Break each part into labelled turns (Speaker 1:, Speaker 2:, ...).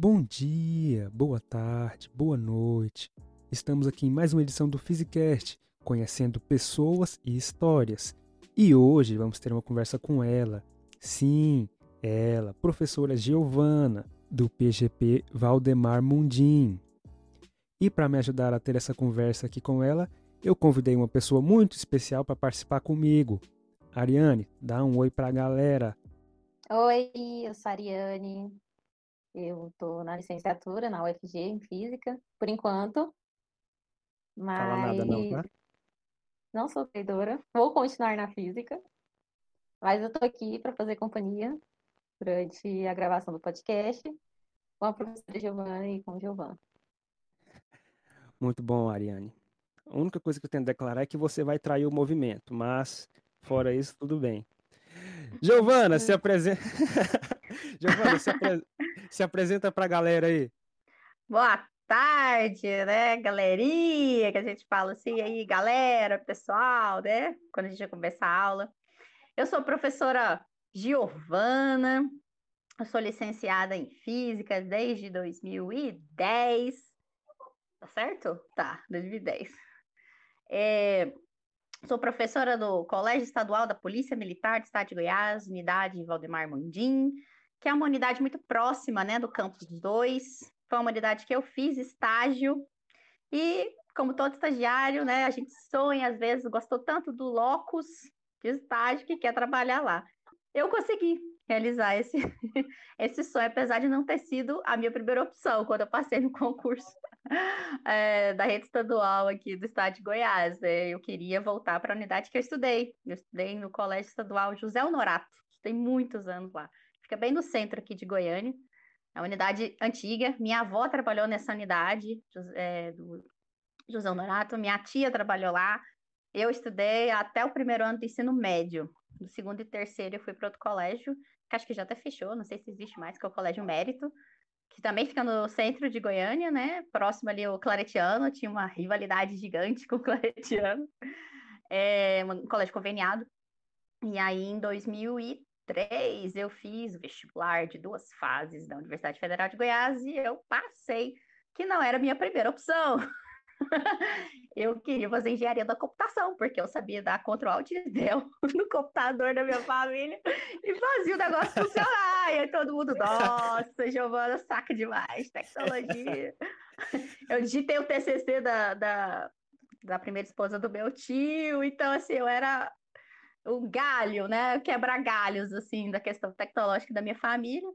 Speaker 1: Bom dia, boa tarde, boa noite. Estamos aqui em mais uma edição do Physicast, conhecendo pessoas e histórias. E hoje vamos ter uma conversa com ela. Sim, ela, professora Giovana, do PGP Valdemar Mundim. E para me ajudar a ter essa conversa aqui com ela, eu convidei uma pessoa muito especial para participar comigo. Ariane, dá um oi para a galera.
Speaker 2: Oi, eu sou a Ariane. Eu estou na licenciatura na UFG em Física, por enquanto. Mas
Speaker 1: Fala nada não, tá?
Speaker 2: não sou traidora. Vou continuar na Física. Mas eu estou aqui para fazer companhia durante a gravação do podcast com a professora Giovana e com o Giovana.
Speaker 1: Muito bom, Ariane. A única coisa que eu tenho a declarar é que você vai trair o movimento, mas fora isso, tudo bem. Giovana, se apresenta. Giovana, se, apre... se apresenta para a galera aí.
Speaker 3: Boa tarde, né, galerinha, que a gente fala assim aí, galera, pessoal, né? Quando a gente começa a aula. Eu sou professora Giovana, eu sou licenciada em Física desde 2010. Tá certo? Tá, 2010. É, sou professora do Colégio Estadual da Polícia Militar do Estado de Goiás, unidade Valdemar Mundim, que é uma unidade muito próxima, né, do campus 2. Foi uma unidade que eu fiz estágio e, como todo estagiário, né, a gente sonha, às vezes, gostou tanto do locus de estágio que quer trabalhar lá. Eu consegui realizar esse, esse sonho, apesar de não ter sido a minha primeira opção quando eu passei no concurso é, da rede estadual aqui do estado de Goiás. Né? Eu queria voltar para a unidade que eu estudei. Eu estudei no Colégio Estadual José Honorato, estudei muitos anos lá. Fica bem no centro aqui de Goiânia. É uma unidade antiga. Minha avó trabalhou nessa unidade é, do José Honorato, minha tia trabalhou lá. Eu estudei até o primeiro ano do ensino médio. No segundo e terceiro eu fui para outro colégio, que acho que já até fechou, não sei se existe mais, que é o Colégio Mérito, que também fica no centro de Goiânia, né? Próximo ali o Claretiano, tinha uma rivalidade gigante com o Claretiano. É um colégio conveniado. E aí, em 2003, eu fiz o vestibular de duas fases da Universidade Federal de Goiás e eu passei, que não era a minha primeira opção. eu queria fazer engenharia da computação, porque eu sabia dar Ctrl Alt Del no computador da minha família e fazia o negócio funcionar. E aí todo mundo, nossa, Giovana saca demais, tecnologia. Eu digitei o TCC da, da, da primeira esposa do meu tio, então assim, eu era o galho, né? Quebrar galhos, assim, da questão tecnológica da minha família.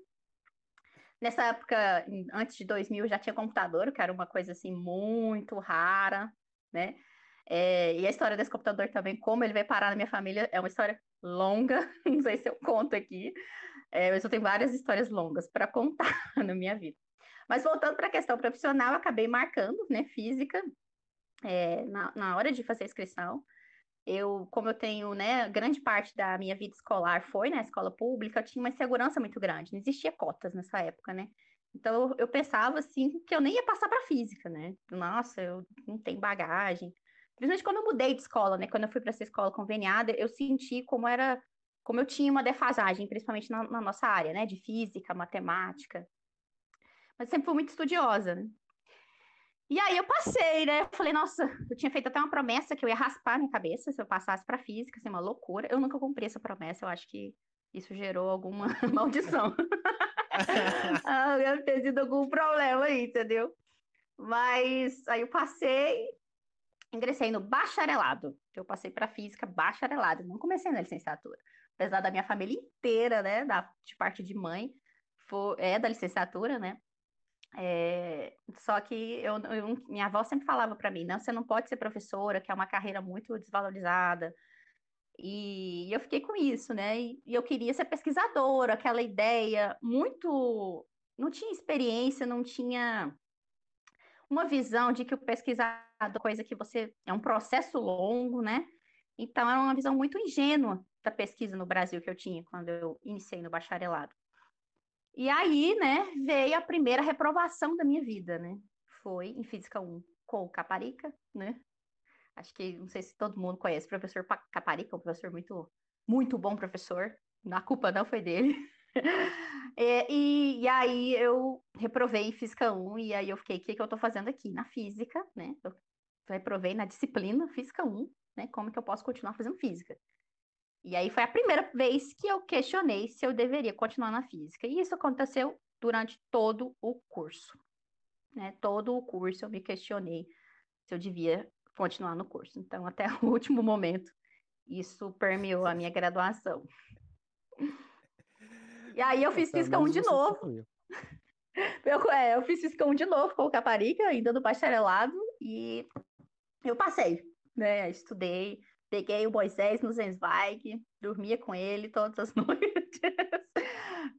Speaker 3: Nessa época, antes de 2000, já tinha computador, que era uma coisa assim muito rara, né? É, e a história desse computador também, como ele veio parar na minha família, é uma história longa, não sei se eu conto aqui, é, mas eu tenho várias histórias longas para contar na minha vida. Mas voltando para a questão profissional, acabei marcando, né, física, é, na, na hora de fazer a inscrição eu, como eu tenho, né, grande parte da minha vida escolar foi na escola pública, eu tinha uma insegurança muito grande, não existia cotas nessa época, né? Então eu, pensava assim que eu nem ia passar para física, né? Nossa, eu não tenho bagagem. Principalmente quando eu mudei de escola, né? Quando eu fui para essa escola conveniada, eu senti como era, como eu tinha uma defasagem, principalmente na, na nossa área, né? De física, matemática. Mas sempre fui muito estudiosa, né? E aí eu passei, né? Eu falei, nossa, eu tinha feito até uma promessa que eu ia raspar minha cabeça se eu passasse para física, assim, uma loucura. Eu nunca cumpri essa promessa, eu acho que isso gerou alguma maldição. ah, deve ter sido algum problema aí, entendeu? Mas aí eu passei, ingressei no bacharelado. Eu passei para física bacharelado, não comecei na licenciatura. Apesar da minha família inteira, né, da, de parte de mãe, for, é da licenciatura, né? É, só que eu, eu, minha avó sempre falava para mim, não, você não pode ser professora, que é uma carreira muito desvalorizada. E, eu fiquei com isso, né? E, eu queria ser pesquisadora, aquela ideia muito, não tinha experiência, não tinha uma visão de que o pesquisador é coisa que você é um processo longo, né? Então era uma visão muito ingênua da pesquisa no Brasil que eu tinha quando eu iniciei no bacharelado. E aí, né, veio a primeira reprovação da minha vida, né? Foi em Física 1 com o Caparica, né? Acho que, não sei se todo mundo conhece o professor Caparica, um professor muito, muito bom professor. A culpa não foi dele. É, e, e, aí eu reprovei Física 1, e aí eu fiquei, o que, que eu estou fazendo aqui? Na Física, né? Eu reprovei na disciplina Física 1, né? Como que eu posso continuar fazendo Física? E aí foi a primeira vez que eu questionei se eu deveria continuar na Física. E isso aconteceu durante todo o curso. Né? Todo o curso eu me questionei se eu devia continuar no curso. Então, até o último momento, isso permeou a minha graduação. E aí eu fiz Física 1 de novo. Eu, é, eu fiz Física 1 de novo com o Caparica, ainda no bacharelado, e eu passei, né? Estudei, peguei o Moisés no Zenzweig, dormia com ele todas as noites.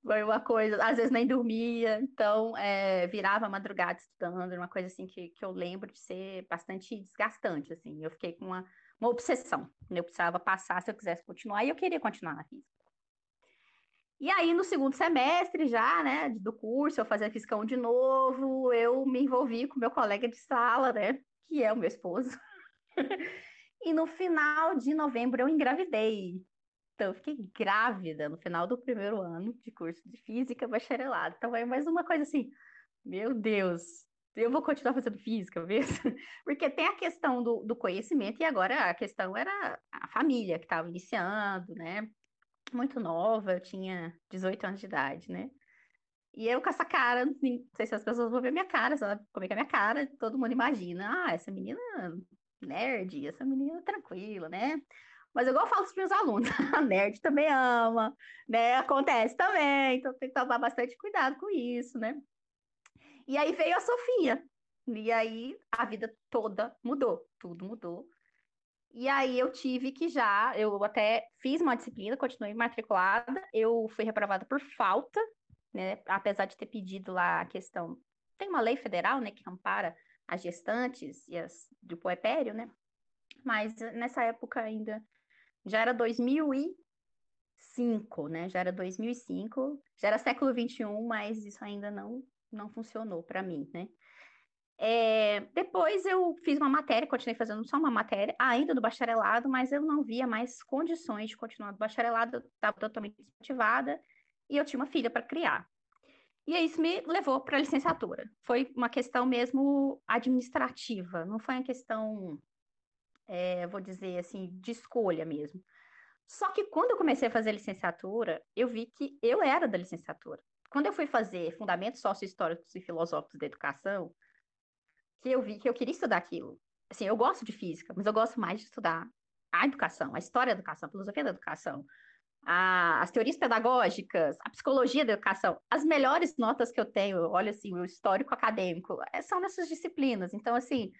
Speaker 3: Foi uma coisa, às vezes nem dormia, então é, virava madrugada estudando, uma coisa assim que, que eu lembro de ser bastante desgastante, assim. Eu fiquei com uma, uma obsessão, né? eu precisava passar se eu quisesse continuar, e eu queria continuar na física. E aí, no segundo semestre já, né, do curso, eu fazia 1 de novo, eu me envolvi com meu colega de sala, né, que é o meu esposo. e no final de novembro eu engravidei. Então, eu fiquei grávida no final do primeiro ano de curso de física bacharelado. Então, é mais uma coisa assim, meu Deus, eu vou continuar fazendo física mesmo? Porque tem a questão do, do conhecimento e agora a questão era a família que estava iniciando, né? muito nova, eu tinha 18 anos de idade, né? E eu com essa cara, não sei se as pessoas vão ver minha cara, sabe como é que é minha cara, todo mundo imagina, ah, essa menina nerd, essa menina tranquila, né? Mas igual eu falo para os meus alunos, a nerd também ama, né? Acontece também, então tem que tomar bastante cuidado com isso, né? E aí veio a Sofia, e aí a vida toda mudou, tudo mudou. E aí eu tive que já, eu até fiz uma disciplina, continuei matriculada, eu fui reprovada por falta, né? Apesar de ter pedido lá a questão. Tem uma lei federal, né, que ampara as gestantes e as do puerpério, né? Mas nessa época ainda já era 2005, né? Já era 2005, já era século 21, mas isso ainda não não funcionou para mim, né? É, depois eu fiz uma matéria, continuei fazendo só uma matéria, ainda do bacharelado, mas eu não via mais condições de continuar do bacharelado, eu estava totalmente desmotivada e eu tinha uma filha para criar. E isso me levou para a licenciatura. Foi uma questão mesmo administrativa, não foi uma questão, é, vou dizer assim, de escolha mesmo. Só que quando eu comecei a fazer licenciatura, eu vi que eu era da licenciatura. Quando eu fui fazer Fundamentos Sócio-Históricos e Filosóficos da Educação, que eu vi que eu queria estudar aquilo. Assim, eu gosto de física, mas eu gosto mais de estudar a educação, a história da educação, a filosofia da educação, a, as teorias pedagógicas, a psicologia da educação. As melhores notas que eu tenho, olha assim, o histórico acadêmico, é, são nessas disciplinas. Então, assim,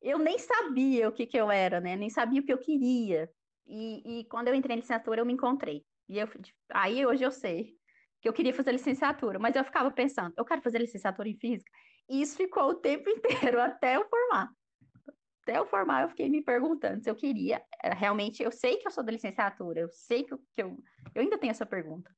Speaker 3: eu nem sabia o que, que eu era, né? Nem sabia o que eu queria. E, e quando eu entrei em licenciatura, eu me encontrei. E eu, aí hoje eu sei que eu queria fazer licenciatura, mas eu ficava pensando, eu quero fazer licenciatura em física. E isso ficou o tempo inteiro, até eu formar. Até eu formar, eu fiquei me perguntando se eu queria. Realmente, eu sei que eu sou da licenciatura, eu sei que eu, que eu, eu ainda tenho essa pergunta.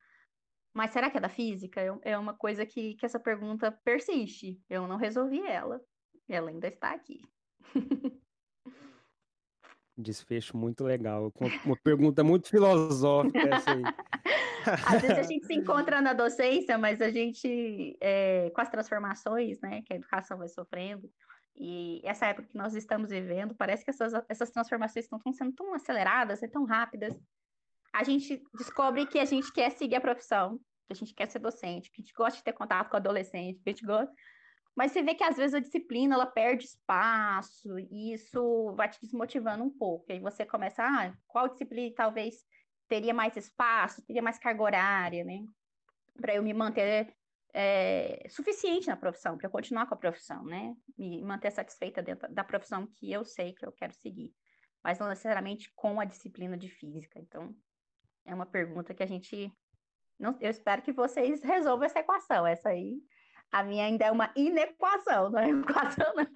Speaker 3: Mas será que é da física? É uma coisa que, que essa pergunta persiste. Eu não resolvi ela. Ela ainda está aqui.
Speaker 1: Desfecho muito legal. Uma pergunta muito filosófica essa aí.
Speaker 3: Às vezes a gente se encontra na docência, mas a gente, é, com as transformações né, que a educação vai sofrendo, e essa época que nós estamos vivendo, parece que essas, essas transformações estão sendo tão aceleradas e tão rápidas. A gente descobre que a gente quer seguir a profissão, que a gente quer ser docente, que a gente gosta de ter contato com adolescente, que a gente gosta. Mas você vê que às vezes a disciplina ela perde espaço e isso vai te desmotivando um pouco. E aí você começa, ah, qual disciplina talvez teria mais espaço, teria mais carga horária, né? Para eu me manter é, suficiente na profissão, para eu continuar com a profissão, né? Me manter satisfeita dentro da profissão que eu sei que eu quero seguir, mas não necessariamente com a disciplina de física. Então, é uma pergunta que a gente. Não, eu espero que vocês resolvam essa equação. Essa aí, a minha ainda é uma inequação, não é equação, não.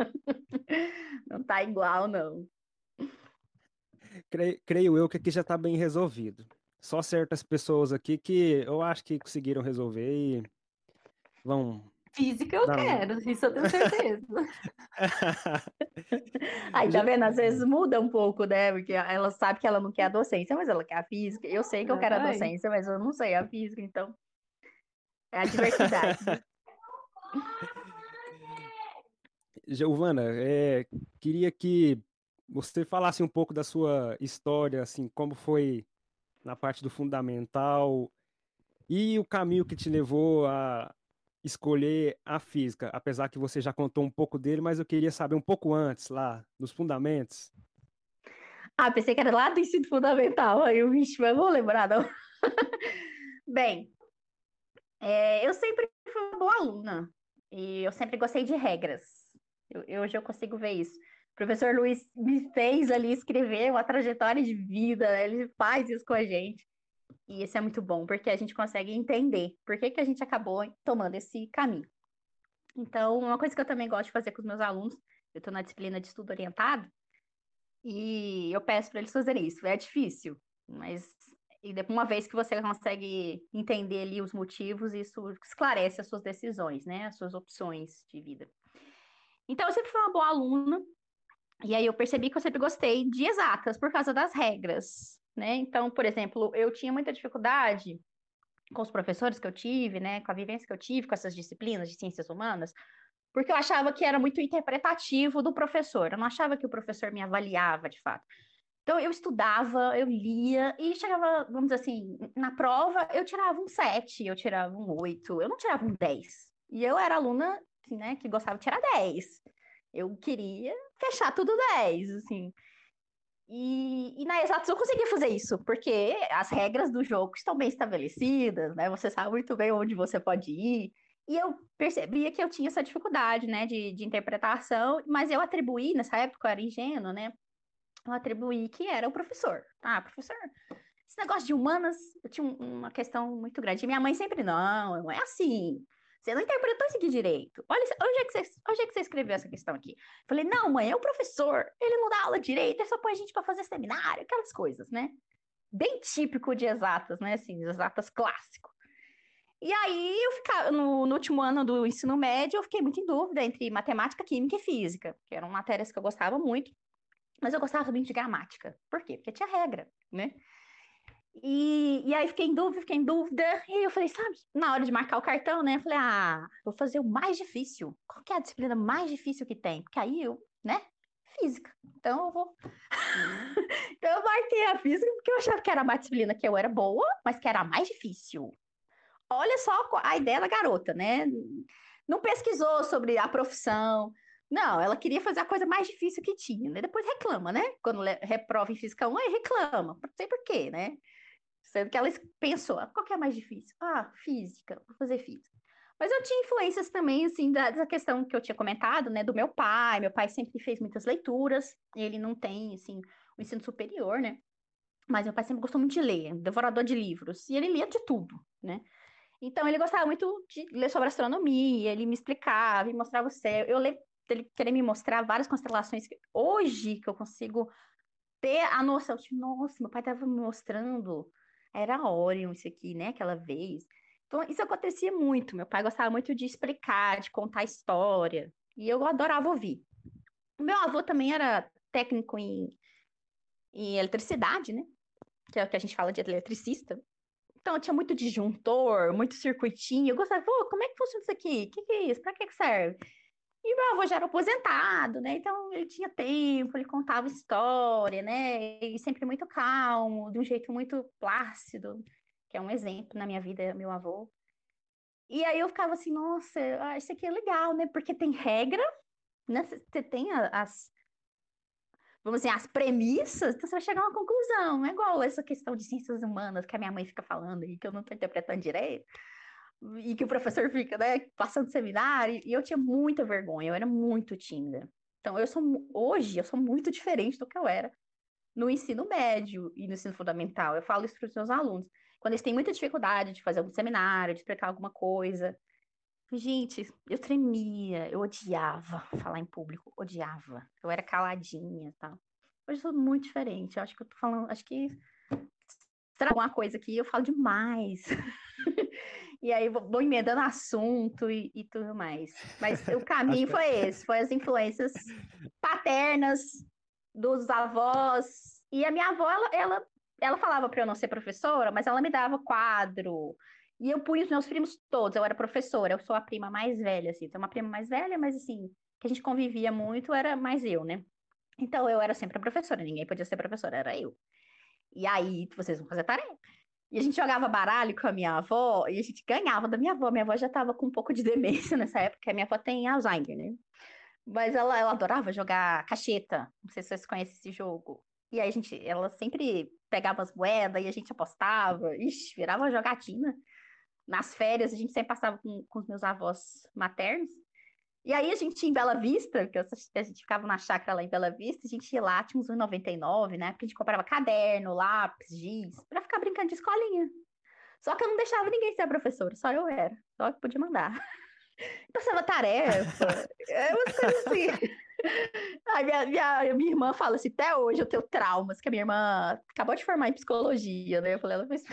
Speaker 3: Não tá igual, não
Speaker 1: creio, creio eu que aqui já está bem resolvido. Só certas pessoas aqui que eu acho que conseguiram resolver e vão.
Speaker 2: Física eu quero, isso eu tenho certeza.
Speaker 3: Aí tá vendo? Às vezes muda um pouco, né? Porque ela sabe que ela não quer a docência, mas ela quer a física. Eu sei que eu quero a docência, mas eu não sei a física, então É a diversidade.
Speaker 1: Giovana, é, queria que você falasse um pouco da sua história, assim, como foi na parte do fundamental e o caminho que te levou a escolher a física, apesar que você já contou um pouco dele, mas eu queria saber um pouco antes, lá, nos fundamentos.
Speaker 3: Ah, pensei que era lá do ensino fundamental, aí eu, vixe, mas vou lembrar, não. Bem, é, eu sempre fui uma boa aluna, e eu sempre gostei de regras. Eu, hoje eu consigo ver isso. O professor Luiz me fez ali escrever uma trajetória de vida, ele faz isso com a gente. E isso é muito bom, porque a gente consegue entender por que, que a gente acabou tomando esse caminho. Então, uma coisa que eu também gosto de fazer com os meus alunos, eu estou na disciplina de estudo orientado, e eu peço para eles fazerem isso. É difícil, mas e uma vez que você consegue entender ali os motivos, isso esclarece as suas decisões, né? As suas opções de vida. Então, eu sempre fui uma boa aluna, e aí eu percebi que eu sempre gostei de exatas por causa das regras, né? Então, por exemplo, eu tinha muita dificuldade com os professores que eu tive, né, com a vivência que eu tive com essas disciplinas de ciências humanas, porque eu achava que era muito interpretativo do professor, eu não achava que o professor me avaliava de fato. Então, eu estudava, eu lia e chegava, vamos dizer assim, na prova, eu tirava um 7, eu tirava um 8, eu não tirava um 10. E eu era aluna, né, que gostava de tirar 10. Eu queria fechar tudo 10, assim. E, e, na Exatos eu conseguia fazer isso, porque as regras do jogo estão bem estabelecidas, né? Você sabe muito bem onde você pode ir. E eu percebia que eu tinha essa dificuldade, né, de, de interpretação, mas eu atribuí, nessa época eu era ingênuo, né? Eu atribuí que era o professor. Ah, professor, esse negócio de humanas, eu tinha uma questão muito grande. Minha mãe sempre, não, não é assim. Você não interpretou isso aqui direito. Olha, onde é, que você, onde é que você escreveu essa questão aqui? Falei, não, mãe, é o professor. Ele não dá aula direito, ele só põe a gente para fazer seminário, aquelas coisas, né? Bem típico de exatas, né? Assim, exatas clássico. E aí, eu ficava, no, no, último ano do ensino médio, eu fiquei muito em dúvida entre matemática, química e física, que eram matérias que eu gostava muito, mas eu gostava muito de gramática. Por quê? Porque tinha regra, né? E, e aí fiquei em dúvida, fiquei em dúvida. E eu falei, sabe, na hora de marcar o cartão, né? Eu falei, ah, vou fazer o mais difícil. Qual que é a disciplina mais difícil que tem? Porque aí eu, né? Física. Então eu vou. então eu marquei a física porque eu achava que era uma disciplina que eu era boa, mas que era a mais difícil. Olha só a ideia da garota, né? Não pesquisou sobre a profissão. Não, ela queria fazer a coisa mais difícil que tinha, né? Depois reclama, né? Quando reprova em física 1, aí reclama. Não sei por quê, né? Sendo que ela pensou, ah, qual que é mais difícil? Ah, física, vou fazer física. Mas eu tinha influências também, assim, da, dessa questão que eu tinha comentado, né, do meu pai. Meu pai sempre fez muitas leituras, ele não tem, assim, o ensino superior, né? Mas meu pai sempre gostou muito de ler, devorador de livros, e ele lia de tudo, né? Então ele gostava muito de ler sobre astronomia, ele me explicava, me mostrava o céu. Eu lembro dele querer me mostrar várias constelações que hoje que eu consigo ter a noção de, nossa, meu pai estava me mostrando era Orion isso aqui, né? Aquela vez. Então, isso acontecia muito. Meu pai gostava muito de explicar, de contar história. E eu adorava ouvir. Meu avô também era técnico em, em eletricidade, né? Que é o que a gente fala de eletricista. Então, tinha muito disjuntor, muito circuitinho. Eu gostava, pô, como é que funciona isso aqui? O que, que é isso? Para que, que serve? E meu avô já era aposentado, né? Então ele tinha tempo, ele contava história, né? E sempre muito calmo, de um jeito muito plácido, que é um exemplo na minha vida, meu avô. E aí eu ficava assim, nossa, isso aqui é legal, né? Porque tem regra, né? Você tem as, vamos dizer, as premissas, então você vai chegar a uma conclusão. Não é igual essa questão de ciências humanas que a minha mãe fica falando e que eu não estou interpretando direito e que o professor fica, né, passando seminário, e eu tinha muita vergonha, eu era muito tímida. Então, eu sou, hoje, eu sou muito diferente do que eu era no ensino médio e no ensino fundamental. Eu falo isso para os meus alunos. Quando eles têm muita dificuldade de fazer algum seminário, de explicar alguma coisa. Gente, eu tremia, eu odiava falar em público, odiava. Eu era caladinha, tá? Hoje eu sou muito diferente. Eu acho que eu tô falando, acho que será alguma coisa aqui eu falo demais. e aí vou, vou emendando assunto e, e, tudo mais. Mas o caminho foi esse, foi as influências paternas dos avós. E a minha avó, ela, ela, ela falava para eu não ser professora, mas ela me dava quadro E eu punha os meus primos todos, eu era professora, eu sou a prima mais velha, assim, tem uma prima mais velha, mas assim, que a gente convivia muito era mais eu, né? Então eu era sempre a professora, ninguém podia ser professora, era eu. E aí, vocês vão fazer tarefa. E a gente jogava baralho com a minha avó e a gente ganhava da minha avó. Minha avó já estava com um pouco de demência nessa época, a minha avó tem Alzheimer, né? Mas ela, ela adorava jogar cacheta. Não sei se vocês conhecem esse jogo. E aí a gente, ela sempre pegava as moedas e a gente apostava. Ixi, virava jogatina. Nas férias, a gente sempre passava com, com os meus avós maternos. E aí a gente ia em Bela Vista, que a gente ficava na chácara lá em Bela Vista, a gente ia lá, tinha uns 1,99, né? Porque a gente comprava caderno, lápis, giz, pra ficar brincando de escolinha. Só que eu não deixava ninguém ser a professora, só eu era. Só que podia mandar. Passava tarefa, é umas coisas assim. Aí minha, minha, minha irmã fala assim, até hoje eu tenho traumas, que a minha irmã acabou de formar em psicologia, né? Eu falei, ela fez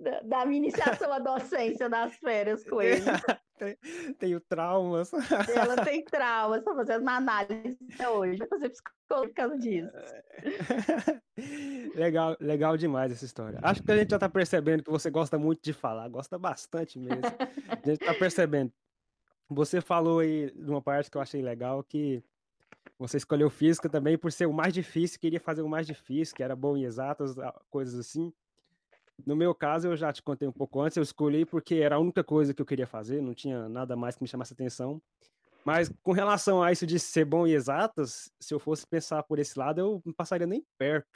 Speaker 3: da, da minha iniciação à docência nas férias com ele.
Speaker 1: Tenho traumas.
Speaker 3: Ela tem traumas, estou fazendo uma análise até hoje, vou fazer psicólogo por causa disso.
Speaker 1: legal, legal demais essa história. Acho que a gente já está percebendo que você gosta muito de falar, gosta bastante mesmo. A gente está percebendo. Você falou aí de uma parte que eu achei legal, que você escolheu física também por ser o mais difícil, queria fazer o mais difícil, que era bom em exatas, coisas assim. No meu caso, eu já te contei um pouco antes, eu escolhi porque era a única coisa que eu queria fazer, não tinha nada mais que me chamasse atenção. Mas com relação a isso de ser bom e exatas, se eu fosse pensar por esse lado, eu não passaria nem perto,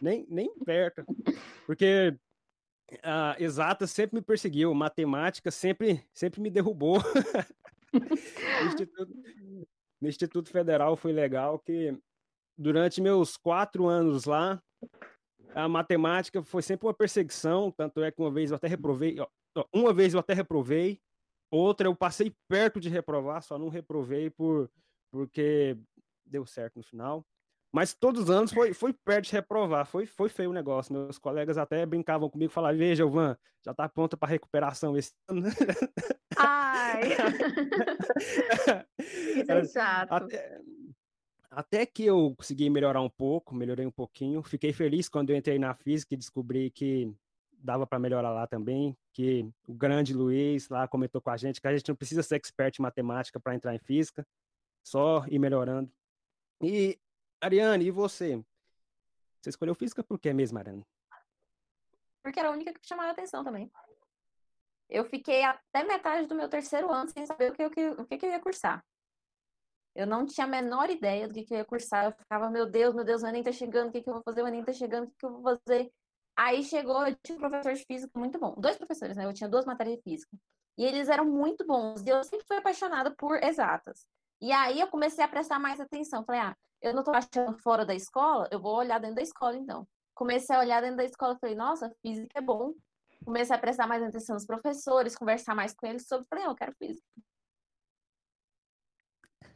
Speaker 1: nem, nem perto. Porque a exatas sempre me perseguiu, matemática sempre, sempre me derrubou. no, Instituto, no Instituto Federal foi legal que durante meus quatro anos lá, a matemática foi sempre uma perseguição, tanto é que uma vez eu até reprovei, uma vez eu até reprovei, outra eu passei perto de reprovar, só não reprovei por porque deu certo no final. Mas todos os anos foi, foi perto de reprovar, foi, foi feio o negócio. Meus colegas até brincavam comigo, falavam, veja, Van, já tá pronta para recuperação esse ano.
Speaker 3: Ai! Isso é chato.
Speaker 1: Até, até que eu consegui melhorar um pouco, melhorei um pouquinho. Fiquei feliz quando eu entrei na física e descobri que dava para melhorar lá também, que o grande Luiz lá comentou com a gente que a gente não precisa ser expert em matemática para entrar em física, só ir melhorando. E Ariane, e você? Você escolheu física por quê mesmo, Ariane?
Speaker 2: Porque era a única que chamava atenção também. Eu fiquei até metade do meu terceiro ano sem saber o que, que, o que eu ia cursar. Eu não tinha a menor ideia do que, que eu ia cursar. Eu ficava, meu Deus, meu Deus, o Enem tá chegando, o que, que eu vou fazer? O Enem tá chegando, o que, que eu vou fazer? Aí chegou, eu tinha um professor de física muito bom. Dois professores, né? Eu tinha duas matérias de física. E eles eram muito bons. E eu sempre fui apaixonada por exatas. E aí eu comecei a prestar mais atenção. Falei, ah, eu não tô achando fora da escola, eu vou olhar dentro da escola, então. Comecei a olhar dentro da escola, falei, nossa, física é bom. Comecei a prestar mais atenção nos professores, conversar mais com eles sobre, falei, ah, eu quero física.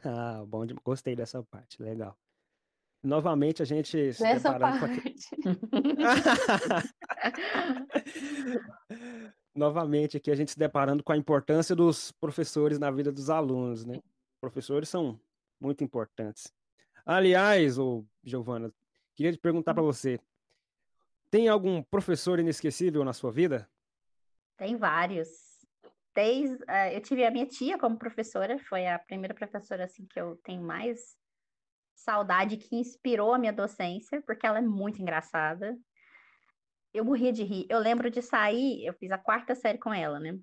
Speaker 1: Ah, bom, gostei dessa parte, legal. Novamente a gente se
Speaker 2: Nessa
Speaker 1: deparando
Speaker 2: parte.
Speaker 1: Novamente aqui a gente se deparando com a importância dos professores na vida dos alunos, né? Professores são muito importantes. Aliás, ô Giovana, queria te perguntar para você, tem algum professor inesquecível na sua vida?
Speaker 3: Tem vários desde uh, eu tive a minha tia como professora, foi a primeira professora assim que eu tenho mais saudade que inspirou a minha docência, porque ela é muito engraçada. Eu morria de rir. Eu lembro de sair, eu fiz a quarta série com ela, né?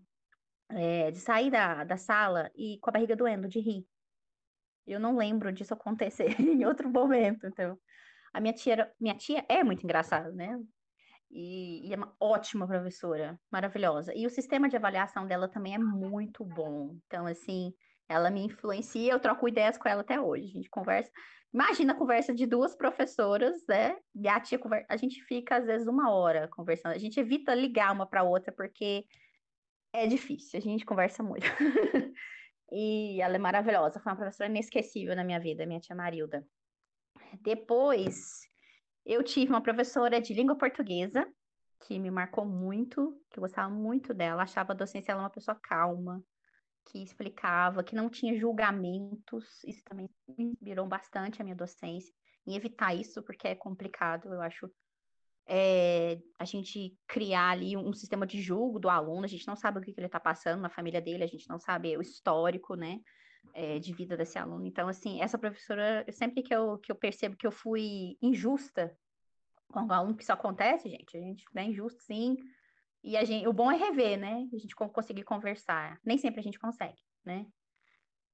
Speaker 3: É, de sair da, da sala e com a barriga doendo de rir. Eu não lembro disso acontecer em outro momento, então. A minha tia, minha tia é muito engraçada, né? E, e, é uma ótima professora, maravilhosa. E o sistema de avaliação dela também é muito bom. Então, assim, ela me influencia, eu troco ideias com ela até hoje. A gente conversa. Imagina a conversa de duas professoras, né? E a tia conversa. A gente fica, às vezes, uma hora conversando. A gente evita ligar uma para outra, porque é difícil, a gente conversa muito. e ela é maravilhosa, foi uma professora inesquecível na minha vida, minha tia Marilda. Depois, eu tive uma professora de língua portuguesa que me marcou muito, que eu gostava muito dela, achava a docência ela uma pessoa calma, que explicava, que não tinha julgamentos. Isso também me inspirou bastante a minha docência em evitar isso, porque é complicado, eu acho é, a gente criar ali um sistema de julgo do aluno, a gente não sabe o que, que ele está passando na família dele, a gente não sabe o histórico, né, é, de vida desse aluno. Então, assim, essa professora, sempre que eu, que eu percebo que eu fui injusta com o aluno, que isso acontece, gente, a gente é injusto, sim, e a gente, o bom é rever, né, a gente conseguir conversar. Nem sempre a gente consegue, né,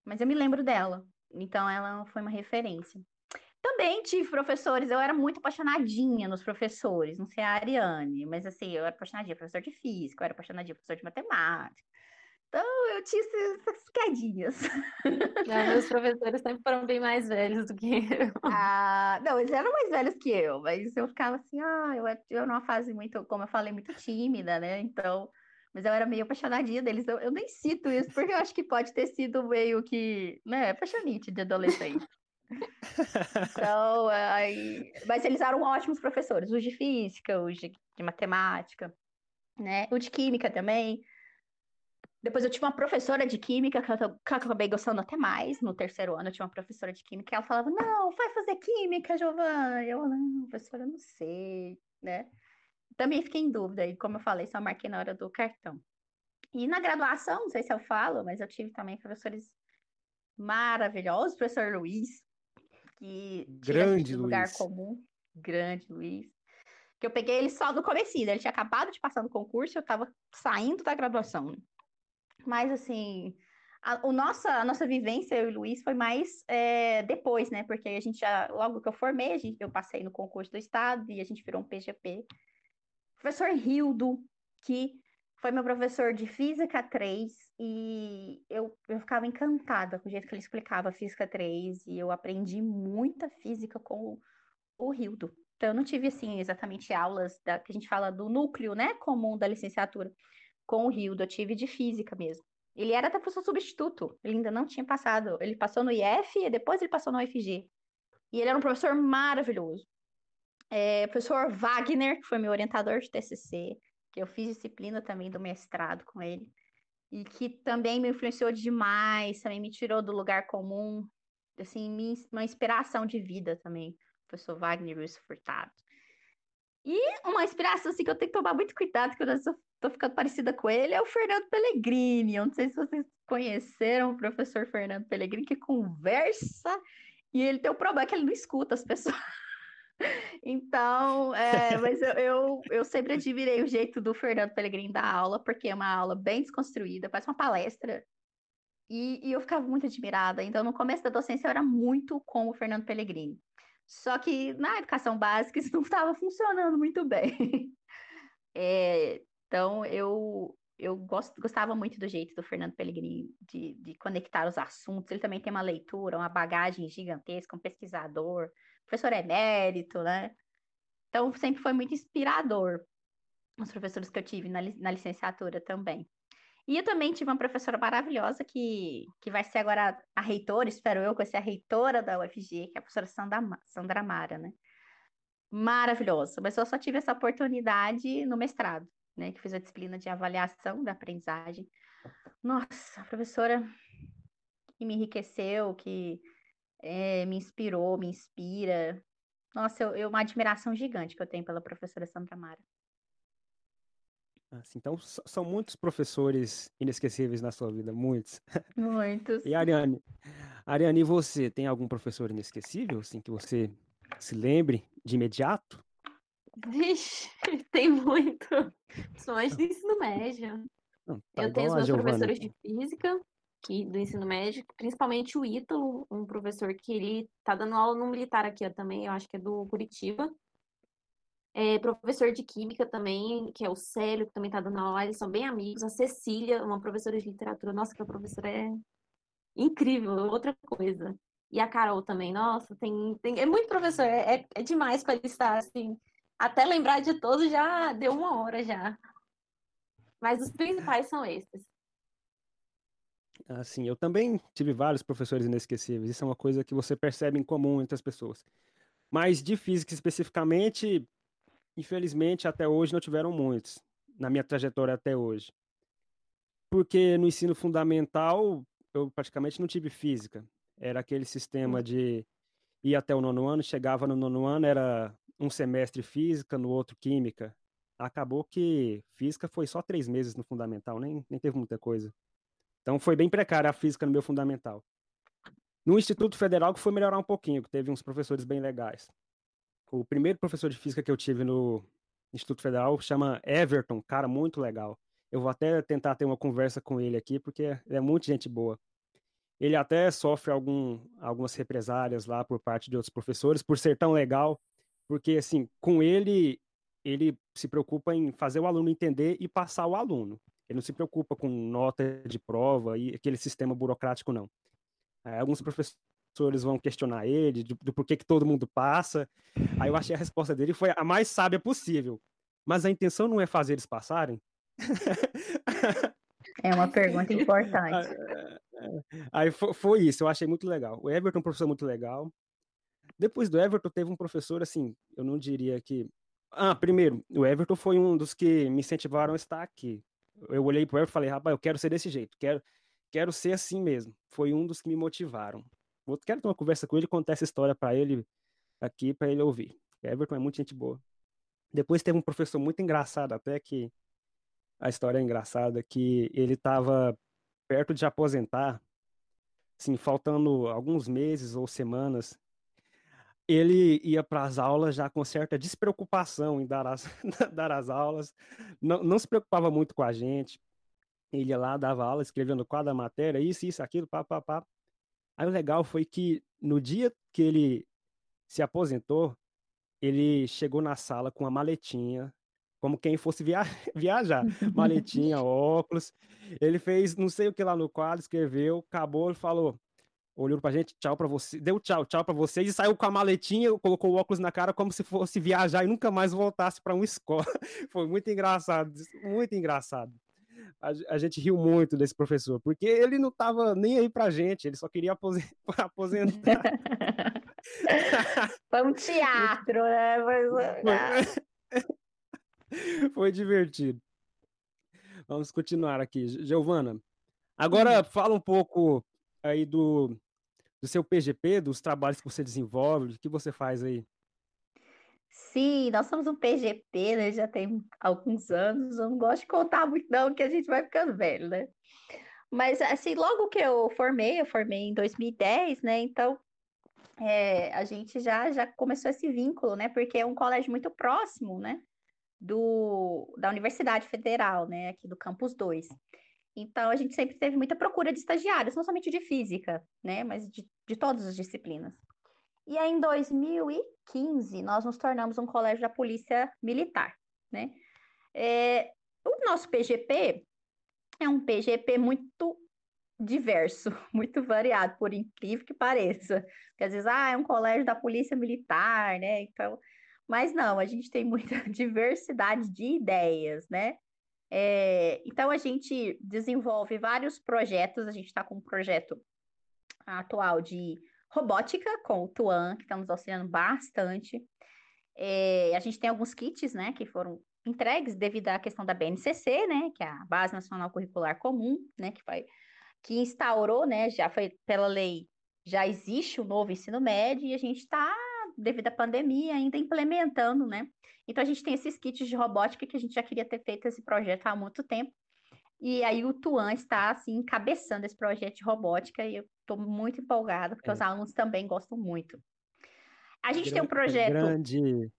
Speaker 3: mas eu me lembro dela, então ela foi uma referência. Também tive professores, eu era muito apaixonadinha nos professores, não sei a Ariane, mas assim, eu era apaixonadinha professor de física, eu era apaixonadinha professor de matemática. Então, eu tinha essas quedinhas.
Speaker 2: Não, meus professores sempre foram bem mais velhos do que eu.
Speaker 3: Ah, não, eles eram mais velhos que eu, mas eu ficava assim, ah, eu, eu numa fase muito, como eu falei, muito tímida, né? Então, mas eu era meio apaixonadinha deles. Eu, eu nem cito isso, porque eu acho que pode ter sido meio que, né, apaixonite de adolescente. Então, aí... Mas eles eram ótimos professores, os de física, os de, de matemática, né? O de química também. Depois eu tive uma professora de química que eu, que eu, acabei gostando até mais. No terceiro ano eu tinha uma professora de química e ela falava, não, vai fazer química, Giovana. Eu, não, professora, eu não sei, né? Também fiquei em dúvida, e como eu falei, só marquei na hora do cartão. E na graduação, não sei se eu falo, mas eu tive também professores maravilhosos, o professor Luiz, que
Speaker 1: grande
Speaker 3: lugar comum, grande Luiz, que eu peguei ele só no começo, ele tinha acabado de passar no concurso, eu estava saindo da graduação. Mas assim, a, o nossa, a nossa vivência, eu e o Luiz, foi mais é, depois, né? Porque a gente já, logo que eu formei, gente, eu passei no concurso do estado e a gente virou um PGP. Professor Rildo, que foi meu professor de Física 3 e eu, eu ficava encantada com o jeito que ele explicava Física 3 e eu aprendi muita física com o, o Rildo. Então, eu não tive, assim, exatamente aulas da, que a gente fala do núcleo, né, comum da licenciatura com o Rildo, eu tive de física mesmo. Ele era até professor substituto, ele ainda não tinha passado, ele passou no IF e depois ele passou no UFG. E ele era um professor maravilhoso. É, professor Wagner, que foi meu orientador de TCC, que eu fiz disciplina também do mestrado com ele, e que também me influenciou demais, também me tirou do lugar comum, assim, uma inspiração de vida também, professor Wagner Wilson Furtado. E uma inspiração, assim, que eu tenho que tomar muito cuidado, que eu estou ficando parecida com ele, é o Fernando Pellegrini. Eu não sei se vocês conheceram o professor Fernando Pellegrini, que conversa e ele tem o um problema que ele não escuta as pessoas. Então, é, mas eu, eu, eu, sempre admirei o jeito do Fernando Pellegrini dar aula, porque é uma aula bem desconstruída, parece uma palestra. E, e eu ficava muito admirada. Então, no começo da docência, eu era muito como o Fernando Pellegrini. Só que na educação básica isso não estava funcionando muito bem. É, então, eu, eu gost, gostava muito do jeito do Fernando Pellegrini de, de conectar os assuntos. Ele também tem uma leitura, uma bagagem gigantesca, um pesquisador professor emérito, né? Então, sempre foi muito inspirador os professores que eu tive na, na licenciatura também. E eu também tive uma professora maravilhosa que, que vai ser agora a reitora, espero eu, que vai ser a reitora da UFG, que é a professora Sandra, Sandra Mara, né? Maravilhosa, mas eu só tive essa oportunidade no mestrado, né? Que fiz a disciplina de avaliação da aprendizagem. Nossa, a professora que me enriqueceu, que é, me inspirou, me inspira. Nossa, eu, eu, uma admiração gigante que eu tenho pela professora Sandra Mara.
Speaker 1: Assim, então, são muitos professores inesquecíveis na sua vida, muitos.
Speaker 3: Muitos.
Speaker 1: e Ariane, Ariane, você, tem algum professor inesquecível, assim, que você se lembre de imediato?
Speaker 2: Vixe, tem muito. Principalmente do ensino médio.
Speaker 1: Não, tá
Speaker 2: eu tenho os meus professores de física, que, do ensino médio, principalmente o Ítalo, um professor que ele tá dando aula no militar aqui também, eu acho que é do Curitiba. É, professor de química também, que é o Célio, que também tá dando aula, eles são bem amigos. A Cecília, uma professora de literatura, nossa, que a professora é incrível, outra coisa. E a Carol também, nossa, tem, tem é muito professor, é, é, é demais para listar, assim. Até lembrar de todos já deu uma hora já. Mas os principais são esses.
Speaker 1: Assim, eu também tive vários professores inesquecíveis. Isso é uma coisa que você percebe em comum entre as pessoas. Mas de física especificamente, infelizmente, até hoje não tiveram muitos, na minha trajetória até hoje. Porque no ensino fundamental, eu praticamente não tive física. Era aquele sistema hum. de ir até o nono ano, chegava no nono ano, era um semestre física, no outro química. Acabou que física foi só três meses no fundamental, nem, nem teve muita coisa. Então foi bem precária a física no meu fundamental. No Instituto Federal que foi melhorar um pouquinho, que teve uns professores bem legais. O primeiro professor de física que eu tive no Instituto Federal chama Everton, cara muito legal. Eu vou até tentar ter uma conversa com ele aqui, porque é muito gente boa. Ele até sofre algum, algumas represálias lá por parte de outros professores por ser tão legal, porque assim, com ele ele se preocupa em fazer o aluno entender e passar o aluno. Ele não se preocupa com nota de prova e aquele sistema burocrático não. É, alguns professores vão questionar ele do, do porquê que todo mundo passa. Aí eu achei a resposta dele foi a mais sábia possível. Mas a intenção não é fazer eles passarem?
Speaker 3: É uma pergunta importante.
Speaker 1: Aí foi isso, eu achei muito legal. O Everton é um professor muito legal. Depois do Everton, teve um professor, assim, eu não diria que. Ah, primeiro, o Everton foi um dos que me incentivaram a estar aqui. Eu olhei pro Everton e falei, rapaz, eu quero ser desse jeito, quero, quero ser assim mesmo. Foi um dos que me motivaram. Eu quero ter uma conversa com ele, contar essa história para ele aqui, para ele ouvir. Everton é muito gente boa. Depois teve um professor muito engraçado, até que a história é engraçada, que ele estava perto de aposentar, assim, faltando alguns meses ou semanas, ele ia para as aulas já com certa despreocupação em dar as, dar as aulas, não, não se preocupava muito com a gente. Ele ia lá, dava aula, escrevendo no quadro da matéria, isso, isso, aquilo, pá, pá, pá. Aí o legal foi que no dia que ele se aposentou, ele chegou na sala com uma maletinha, como quem fosse via viajar. Maletinha, óculos. Ele fez não sei o que lá no quadro, escreveu, acabou, ele falou: olhou pra gente, tchau pra você, deu tchau, tchau pra vocês e saiu com a maletinha, colocou o óculos na cara como se fosse viajar e nunca mais voltasse para uma escola. Foi muito engraçado, muito engraçado. A, a, gente riu muito desse professor, porque ele não tava nem aí pra gente, ele só queria aposentar.
Speaker 3: Foi um teatro, né? Foi...
Speaker 1: Foi divertido. Vamos continuar aqui. Giovana, agora hum. fala um pouco aí do, do seu PGP, dos trabalhos que você desenvolve, o que você faz aí.
Speaker 3: Sim, nós somos um PGP, né? Já tem alguns anos. Eu não gosto de contar muito, não, que a gente vai ficando velho, né? Mas, assim, logo que eu formei, eu formei em 2010, né? Então, é, a gente já, já começou esse vínculo, né? Porque é um colégio muito próximo, né? Do, da Universidade Federal, né? Aqui do Campus 2. Então, a gente sempre teve muita procura de estagiários, não somente de física, né? Mas de, de todas as disciplinas. E aí, em 2015, nós nos tornamos um colégio da Polícia Militar, né? É, o nosso PGP é um PGP muito diverso, muito variado, por incrível que pareça. Porque às vezes, ah, é um colégio da Polícia Militar, né? Então, mas não, a gente tem muita diversidade de ideias, né? É, então, a gente desenvolve vários projetos, a gente está com um projeto atual de robótica com o Tuan, que está nos auxiliando bastante. É, a gente tem alguns kits, né, que foram entregues devido à questão da BNCC, né, que é a Base Nacional Curricular Comum, né, que foi que instaurou, né, já foi pela lei, já existe o novo ensino médio e a gente está devido à pandemia ainda implementando, né? Então a gente tem esses kits de robótica que a gente já queria ter feito esse projeto há muito tempo. E aí o Tuan está assim encabeçando esse projeto de robótica e eu estou muito empolgada porque é. os alunos também gostam muito. A gente grande, tem um projeto
Speaker 1: grande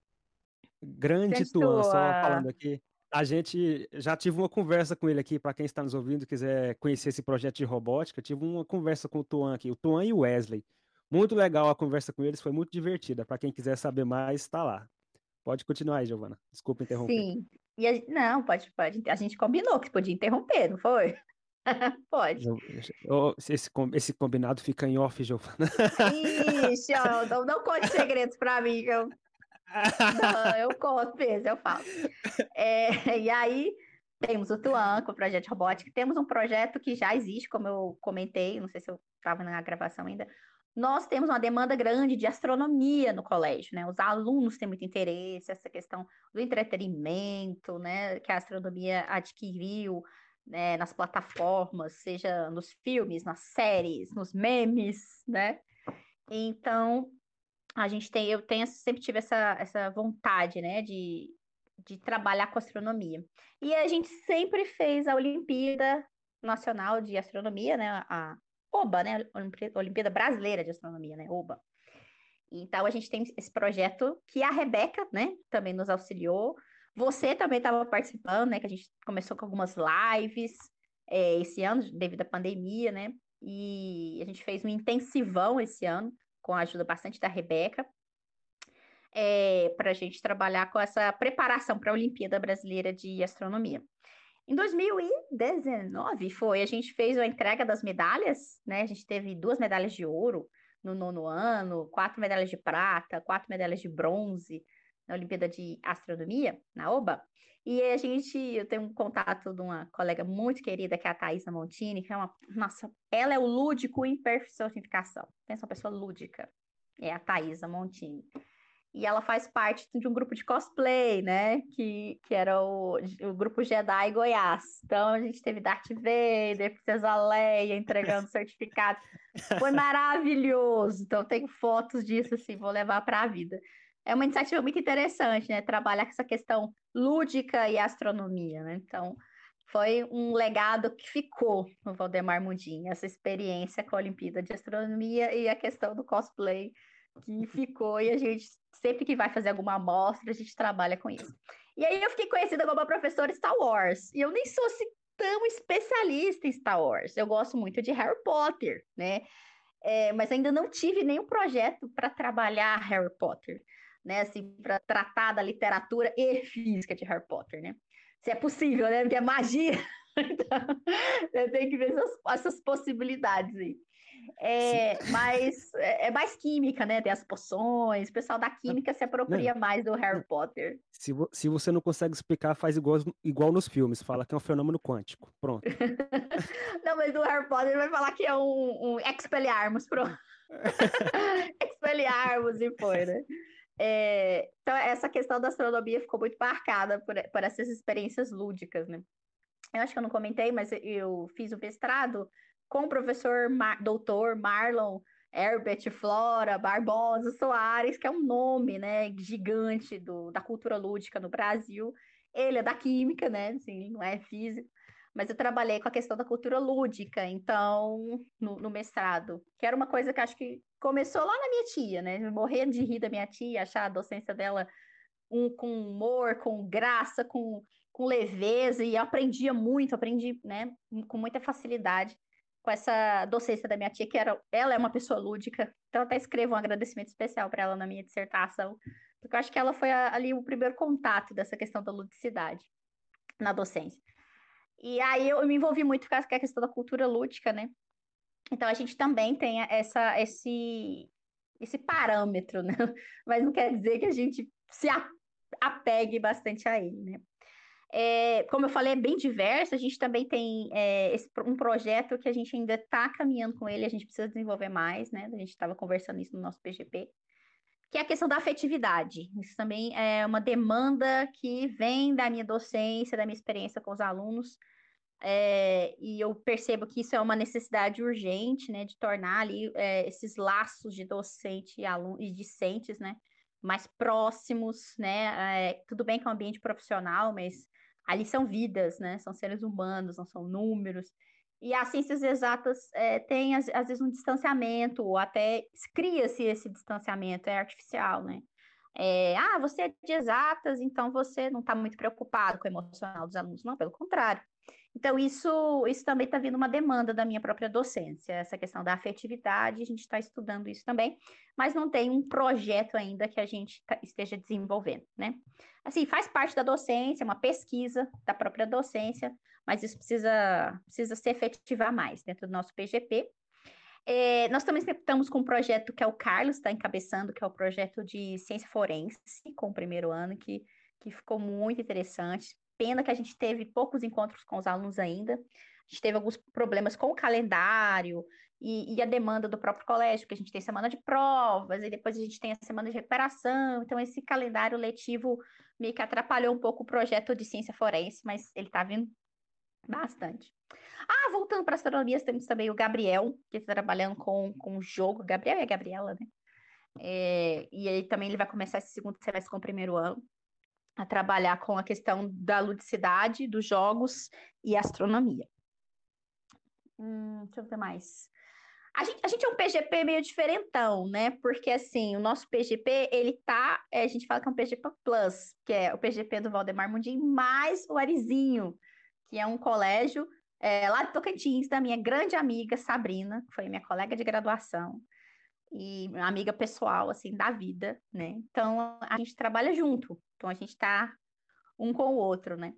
Speaker 1: grande Tuan, só falando aqui. A gente já tive uma conversa com ele aqui, para quem está nos ouvindo quiser conhecer esse projeto de robótica, tive uma conversa com o Tuan aqui, o Tuan e o Wesley. Muito legal a conversa com eles, foi muito divertida. Para quem quiser saber mais, está lá. Pode continuar aí, Giovana. Desculpa interromper.
Speaker 3: Sim. E a, não, pode, pode. A gente combinou que podia interromper, não foi? pode.
Speaker 1: Esse, esse combinado fica em off, Giovana.
Speaker 3: Ixi, ó, não, não conte segredos para mim, eu, não, eu conto mesmo, eu falo. É, e aí, temos o Tuan, com o projeto de robótica. Temos um projeto que já existe, como eu comentei, não sei se eu estava na gravação ainda, nós temos uma demanda grande de astronomia no colégio, né? Os alunos têm muito interesse, essa questão do entretenimento, né? Que a astronomia adquiriu né? nas plataformas, seja nos filmes, nas séries, nos memes, né? Então, a gente tem, eu tenho, sempre tive essa, essa vontade, né, de, de trabalhar com astronomia. E a gente sempre fez a Olimpíada Nacional de Astronomia, né, a OBA, né, Olimpíada Brasileira de Astronomia, né, OBA. Então a gente tem esse projeto que a Rebeca, né, também nos auxiliou. Você também estava participando, né, que a gente começou com algumas lives é, esse ano, devido à pandemia, né, e a gente fez um intensivão esse ano, com a ajuda bastante da Rebeca, é, para a gente trabalhar com essa preparação para a Olimpíada Brasileira de Astronomia. Em 2019 foi, a gente fez a entrega das medalhas, né? A gente teve duas medalhas de ouro no nono ano, quatro medalhas de prata, quatro medalhas de bronze na Olimpíada de Astronomia, na OBA. E a gente, eu tenho um contato de uma colega muito querida, que é a Thaisa Montini, que é uma, nossa, ela é o lúdico em personificação. Pensa uma pessoa lúdica. É a Thaisa Montini. E ela faz parte de um grupo de cosplay, né? Que, que era o, o grupo Jedi Goiás. Então a gente teve Darth Vader, Princesa Leia entregando certificado. Foi maravilhoso. Então tenho fotos disso, assim, vou levar para a vida é uma iniciativa muito interessante, né? Trabalhar com essa questão lúdica e astronomia, né? Então, foi um legado que ficou no Valdemar Mundim, essa experiência com a Olimpíada de Astronomia e a questão do cosplay que ficou, e a gente, sempre que vai fazer alguma amostra, a gente trabalha com isso. E aí eu fiquei conhecida como a professora Star Wars, e eu nem sou assim, tão especialista em Star Wars, eu gosto muito de Harry Potter, né? É, mas ainda não tive nenhum projeto para trabalhar Harry Potter né, assim, para tratar da literatura e física de Harry Potter, né? Se é possível, né? Porque é magia. então, tem que ver essas, essas possibilidades aí. É, mas é, é, mais química, né? Tem as poções, o pessoal da química se apropria não, mais do Harry Potter.
Speaker 1: Se, se você não consegue explicar, faz igual, igual nos filmes, fala que é um fenômeno quântico. Pronto.
Speaker 3: não, mas do Harry Potter vai falar que é um, um Expelliarmus, pronto. Expelliarmus e foi, né? É, então, essa questão da astronomia ficou muito marcada por, por essas experiências lúdicas, né? Eu acho que eu não comentei, mas eu fiz o mestrado com o professor Mar doutor Marlon Herbert Flora Barbosa Soares, que é um nome, né, gigante do, da cultura lúdica no Brasil. Ele é da química, né, assim, não é físico, mas eu trabalhei com a questão da cultura lúdica, então, no, no, mestrado, que era uma coisa que acho que começou lá na minha tia, né? Morrendo de rir da minha tia, achar a docência dela um, com humor, com graça, com, com leveza, e eu aprendia muito, aprendi, né, com muita facilidade com essa docência da minha tia, que era, ela é uma pessoa lúdica, então até escrevo um agradecimento especial para ela na minha dissertação, porque eu acho que ela foi a, ali o primeiro contato dessa questão da ludicidade na docência. E aí eu me envolvi muito com a questão da cultura lúdica, né? Então a gente também tem essa, esse, esse parâmetro, né? Mas não quer dizer que a gente se apegue bastante a ele, né? É, como eu falei, é bem diverso. A gente também tem é, esse, um projeto que a gente ainda está caminhando com ele, a gente precisa desenvolver mais, né? A gente estava conversando isso no nosso PGP, que é a questão da afetividade. Isso também é uma demanda que vem da minha docência, da minha experiência com os alunos, é, e eu percebo que isso é uma necessidade urgente, né, de tornar ali é, esses laços de docente e, aluno, e discentes, né, mais próximos, né, é, tudo bem que é um ambiente profissional, mas ali são vidas, né, são seres humanos, não são números, e as ciências exatas é, têm, às, às, vezes, um distanciamento, ou até cria-se esse distanciamento, é artificial, né, é, ah, você é de exatas, então você não está muito preocupado com o emocional dos alunos. Não, pelo contrário. Então, isso, isso também está vindo uma demanda da minha própria docência, essa questão da afetividade, a gente está estudando isso também, mas não tem um projeto ainda que a gente tá, esteja desenvolvendo, né? Assim, faz parte da docência, uma pesquisa da própria docência, mas isso precisa, precisa se efetivar mais dentro do nosso PGP. É, nós também estamos com um projeto que é o Carlos está encabeçando, que é o projeto de ciência forense, com o primeiro ano, que, que ficou muito interessante Pena que a gente teve poucos encontros com os alunos ainda. A gente teve alguns problemas com o calendário e, e, a demanda do próprio colégio, porque a gente tem semana de provas e depois a gente tem a semana de recuperação. Então, esse calendário letivo meio que atrapalhou um pouco o projeto de ciência forense, mas ele está vindo bastante. Ah, voltando para astronomia, temos também o Gabriel, que está trabalhando com, com o jogo. Gabriel e a Gabriela, né? É, e aí também ele vai começar esse segundo semestre com o primeiro ano a trabalhar com a questão da ludicidade dos jogos e astronomia. Hum, deixa eu ver mais. A gente, a gente, é um PGP meio diferentão, né? Porque, assim, o nosso PGP, ele tá... É, a gente fala que é um PGP Plus, que é o PGP do Valdemar Mundim, mais o Arizinho, que é um colégio é, lá de Tocantins, da minha grande amiga Sabrina, que foi minha colega de graduação e amiga pessoal, assim, da vida, né? Então, a gente trabalha junto. Então, a gente tá um com o outro, né?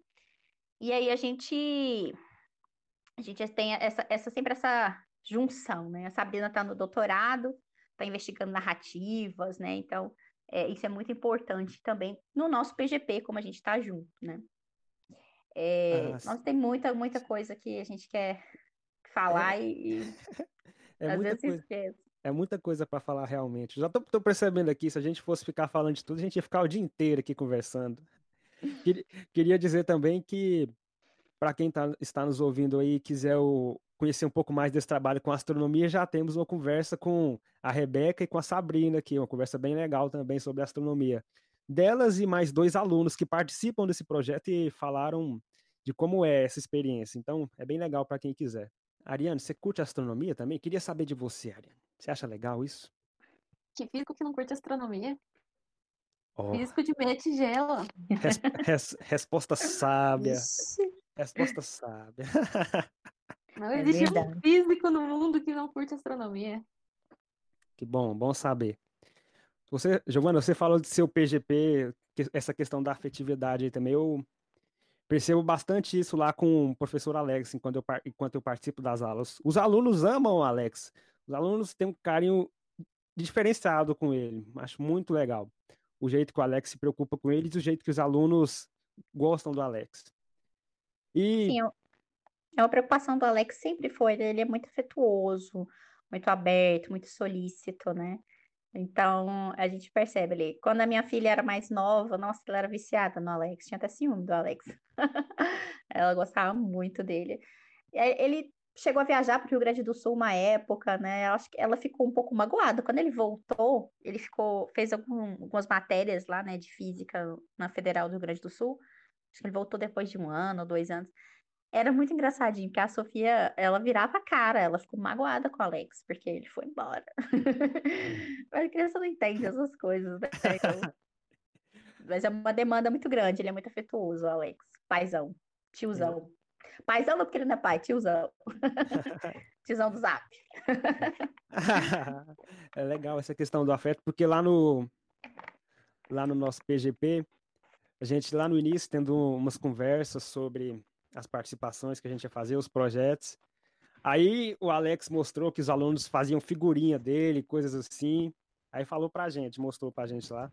Speaker 3: E aí, a gente... A gente tem essa, essa sempre essa junção, né? A Sabrina está no doutorado, está investigando narrativas, né? Então, é, isso é muito importante também no nosso PGP, como a gente está junto, né? É, ah, nós tem muita, muita coisa que a gente quer falar é... e, e
Speaker 1: é às vezes coisa. esquece. É muita coisa para falar realmente. Já tô, tô, percebendo aqui, se a gente fosse ficar falando de tudo, a gente ia ficar o dia inteiro aqui conversando. Queria dizer também que, para quem tá, está nos ouvindo aí e quiser o, conhecer um pouco mais desse trabalho com astronomia, já temos uma conversa com a Rebeca e com a Sabrina aqui, uma conversa bem legal também sobre astronomia. Delas e mais dois alunos que participam desse projeto e falaram de como é essa experiência. Então, é bem legal para quem quiser. Ariane, você curte astronomia também? Queria saber de você, Ariane. Você acha legal isso?
Speaker 2: Que físico que não curte astronomia? Oh. Físico de meia tigela.
Speaker 1: Res, res, resposta sábia. Resposta sábia.
Speaker 2: Não é existe um físico no mundo que não curte astronomia.
Speaker 1: Que bom, bom saber. Você, Giovana, você falou de seu PGP, essa questão da afetividade aí também. Eu percebo bastante isso lá com o professor Alex, enquanto eu, enquanto eu participo das aulas. Os alunos amam o Alex. Os alunos têm um carinho diferenciado com ele. Acho muito legal. O jeito que o Alex se preocupa com eles e o jeito que os alunos gostam do Alex.
Speaker 3: E... Sim, eu, é uma preocupação do Alex sempre foi, né? ele é muito afetuoso, muito aberto, muito solícito, né? Então, a gente percebe ali. Quando a minha filha era mais nova, nossa, ela era viciada no Alex, tinha até ciúme do Alex. ela gostava muito dele. Ele chegou a viajar para o Rio Grande do Sul uma época, né? Acho que ela ficou um pouco magoada. Quando ele voltou, ele ficou, fez algum, algumas matérias lá, né, de física na Federal do Rio Grande do Sul. Acho que ele voltou depois de um ano, dois anos. Era muito engraçadinho, porque a Sofia, ela virava a cara, ela ficou magoada com o Alex, porque ele foi embora. Mas a criança não entende essas coisas, né? Então... Mas é uma demanda muito grande, ele é muito afetuoso, o Alex. Paizão, tiozão. Paizão não porque ele não é pai, tiozão. tiozão do zap.
Speaker 1: é legal essa questão do afeto, porque lá no, lá no nosso PGP, a gente lá no início tendo umas conversas sobre as participações que a gente ia fazer, os projetos. Aí o Alex mostrou que os alunos faziam figurinha dele, coisas assim. Aí falou pra gente, mostrou pra gente lá.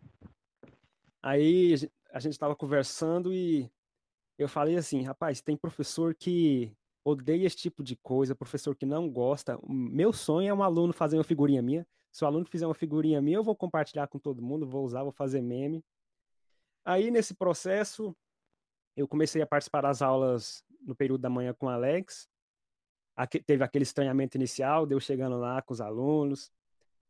Speaker 1: Aí a gente estava conversando e eu falei assim, rapaz, tem professor que odeia esse tipo de coisa, professor que não gosta. Meu sonho é um aluno fazer uma figurinha minha. Se o aluno fizer uma figurinha minha, eu vou compartilhar com todo mundo, vou usar, vou fazer meme. Aí nesse processo, eu comecei a participar das aulas no período da manhã com o Alex. Teve aquele estranhamento inicial, deu chegando lá com os alunos.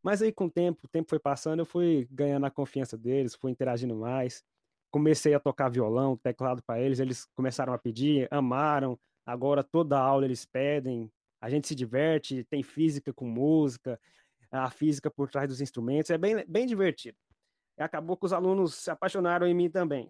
Speaker 1: Mas aí, com o tempo, o tempo foi passando, eu fui ganhando a confiança deles, fui interagindo mais. Comecei a tocar violão, teclado para eles, eles começaram a pedir, amaram. Agora, toda aula eles pedem, a gente se diverte, tem física com música, a física por trás dos instrumentos, é bem, bem divertido. E acabou que os alunos se apaixonaram em mim também.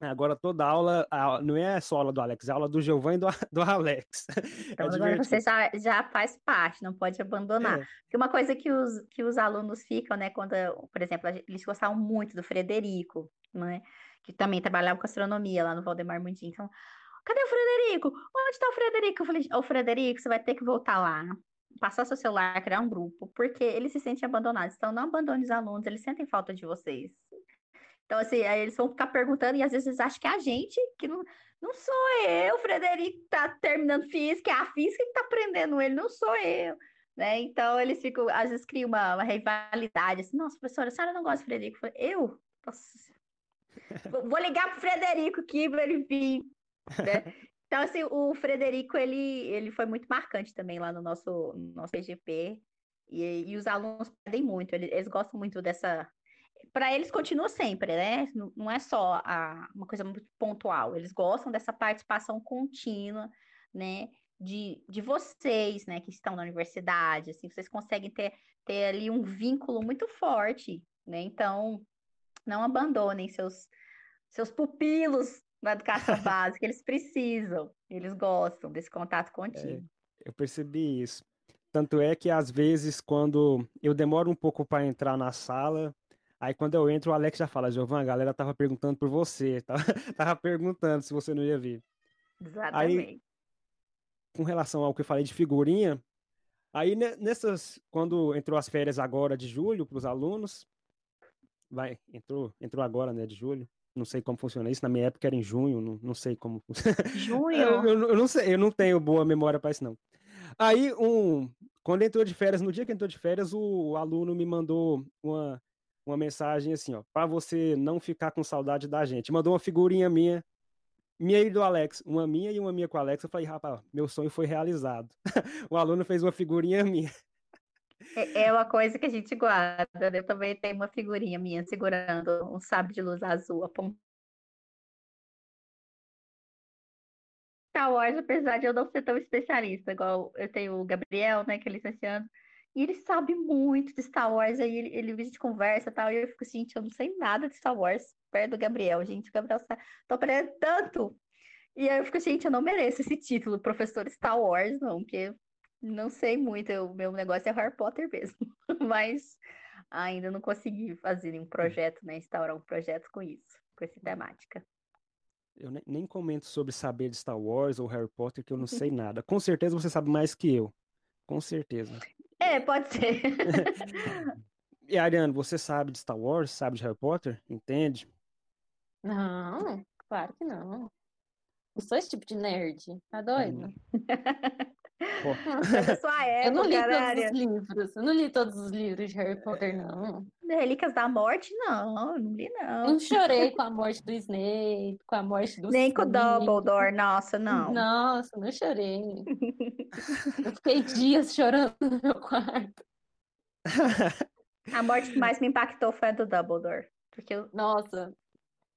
Speaker 1: Agora toda aula, não é só aula do Alex, é aula do Giovanni e do, do Alex.
Speaker 3: É então, é agora você já, já faz parte, não pode abandonar. É. Porque uma coisa que os, que os alunos ficam, né, quando, por exemplo, eles gostavam muito do Frederico, né, que também trabalhava com astronomia lá no Valdemar Mundim. Então, cadê o Frederico? Onde está o Frederico? Eu falei, ô Frederico, você vai ter que voltar lá, passar seu celular, criar um grupo, porque eles se sentem abandonados. Então, não abandone os alunos, eles sentem falta de vocês. Então, assim, aí eles vão ficar perguntando e às vezes eles acham que é a gente, que não, não sou eu, o Frederico tá terminando física, é a física que tá aprendendo ele, não sou eu. Né? Então, eles ficam, às vezes criam uma, uma rivalidade, assim, nossa, professora, a senhora não gosta do Frederico? Eu? Nossa. Vou ligar pro Frederico aqui para ele vir. Né? Então, assim, o Frederico, ele, ele foi muito marcante também lá no nosso, no nosso PGP. E, e os alunos pedem muito, eles, eles gostam muito dessa. Para eles continua sempre, né? Não, é só a, uma coisa muito pontual. Eles gostam dessa participação contínua, né? De, de vocês, né, que estão na universidade, assim, vocês conseguem ter, ter ali um vínculo muito forte, né? Então, não abandonem seus, seus pupilos na educação básica, eles precisam, eles gostam desse contato
Speaker 1: É,
Speaker 3: contínuo.
Speaker 1: eu percebi isso. Tanto é que às vezes quando eu demoro um pouco para entrar na sala, aí quando eu entro o Alex já fala, Giovanna, a galera tava perguntando por você, tava, tava perguntando se você não ia vir.
Speaker 3: Exatamente.
Speaker 1: Com relação ao que eu falei de figurinha, aí ne- nessas, quando entrou as férias agora de julho para os alunos, vai, entrou, entrou agora, né, de julho. Não sei como funciona isso, na minha época era em junho, não, não sei como. Eu,
Speaker 3: Junho,
Speaker 1: eu, eu não sei, eu não tenho boa memória para isso, não. Aí, um, quando entrou de férias, no dia que entrou de férias, o, aluno me mandou uma, uma mensagem assim, ó, para você não ficar com saudade da gente. Mandou uma figurinha minha, minha e do Alex, uma minha e uma minha com o Alex. Eu falei, rapaz, meu sonho foi realizado. o aluno fez uma figurinha minha.
Speaker 3: é, é uma coisa que a gente guarda. né? Eu também tenho uma figurinha minha segurando um sabre de luz azul apontando. Star Wars, apesar de eu não ser tão especialista, igual eu tenho o Gabriel, né, que é licenciando, e ele sabe muito de Star Wars, aí ele, ele a gente conversa e tal, e eu fico assim, gente, eu não sei nada de Star Wars perto do Gabriel, gente, o Gabriel tá, tô aprendendo tanto, e aí eu fico, gente, eu não mereço esse título, professor Star Wars, não, porque não sei muito, o meu negócio é Harry Potter mesmo, mas ainda não consegui fazer nenhum projeto, né, instaurar um projeto com isso, com essa temática.
Speaker 1: Eu nem comento sobre saber de Star Wars ou Harry Potter, que eu não sei nada. Com certeza você sabe mais que eu. Com certeza.
Speaker 3: É, pode ser.
Speaker 1: E Ariane, você sabe de Star Wars? Sabe de Harry Potter? Entende?
Speaker 2: Não, claro que não. Eu sou esse tipo de nerd, tá doido?
Speaker 3: É sua
Speaker 2: Eu não li
Speaker 3: época, né,
Speaker 2: todos os livros. Eu não li todos os livros de Harry Potter, não.
Speaker 3: Relíquias da Morte, não, não li, não.
Speaker 2: Não chorei com a morte do Snape, com a morte do
Speaker 3: Nem com o. Dumbledore, nossa, não.
Speaker 2: Nossa, não chorei. Eu fiquei dias chorando no meu quarto.
Speaker 3: A morte que mais me impactou foi a do Dumbledore. Porque eu...
Speaker 2: Nossa.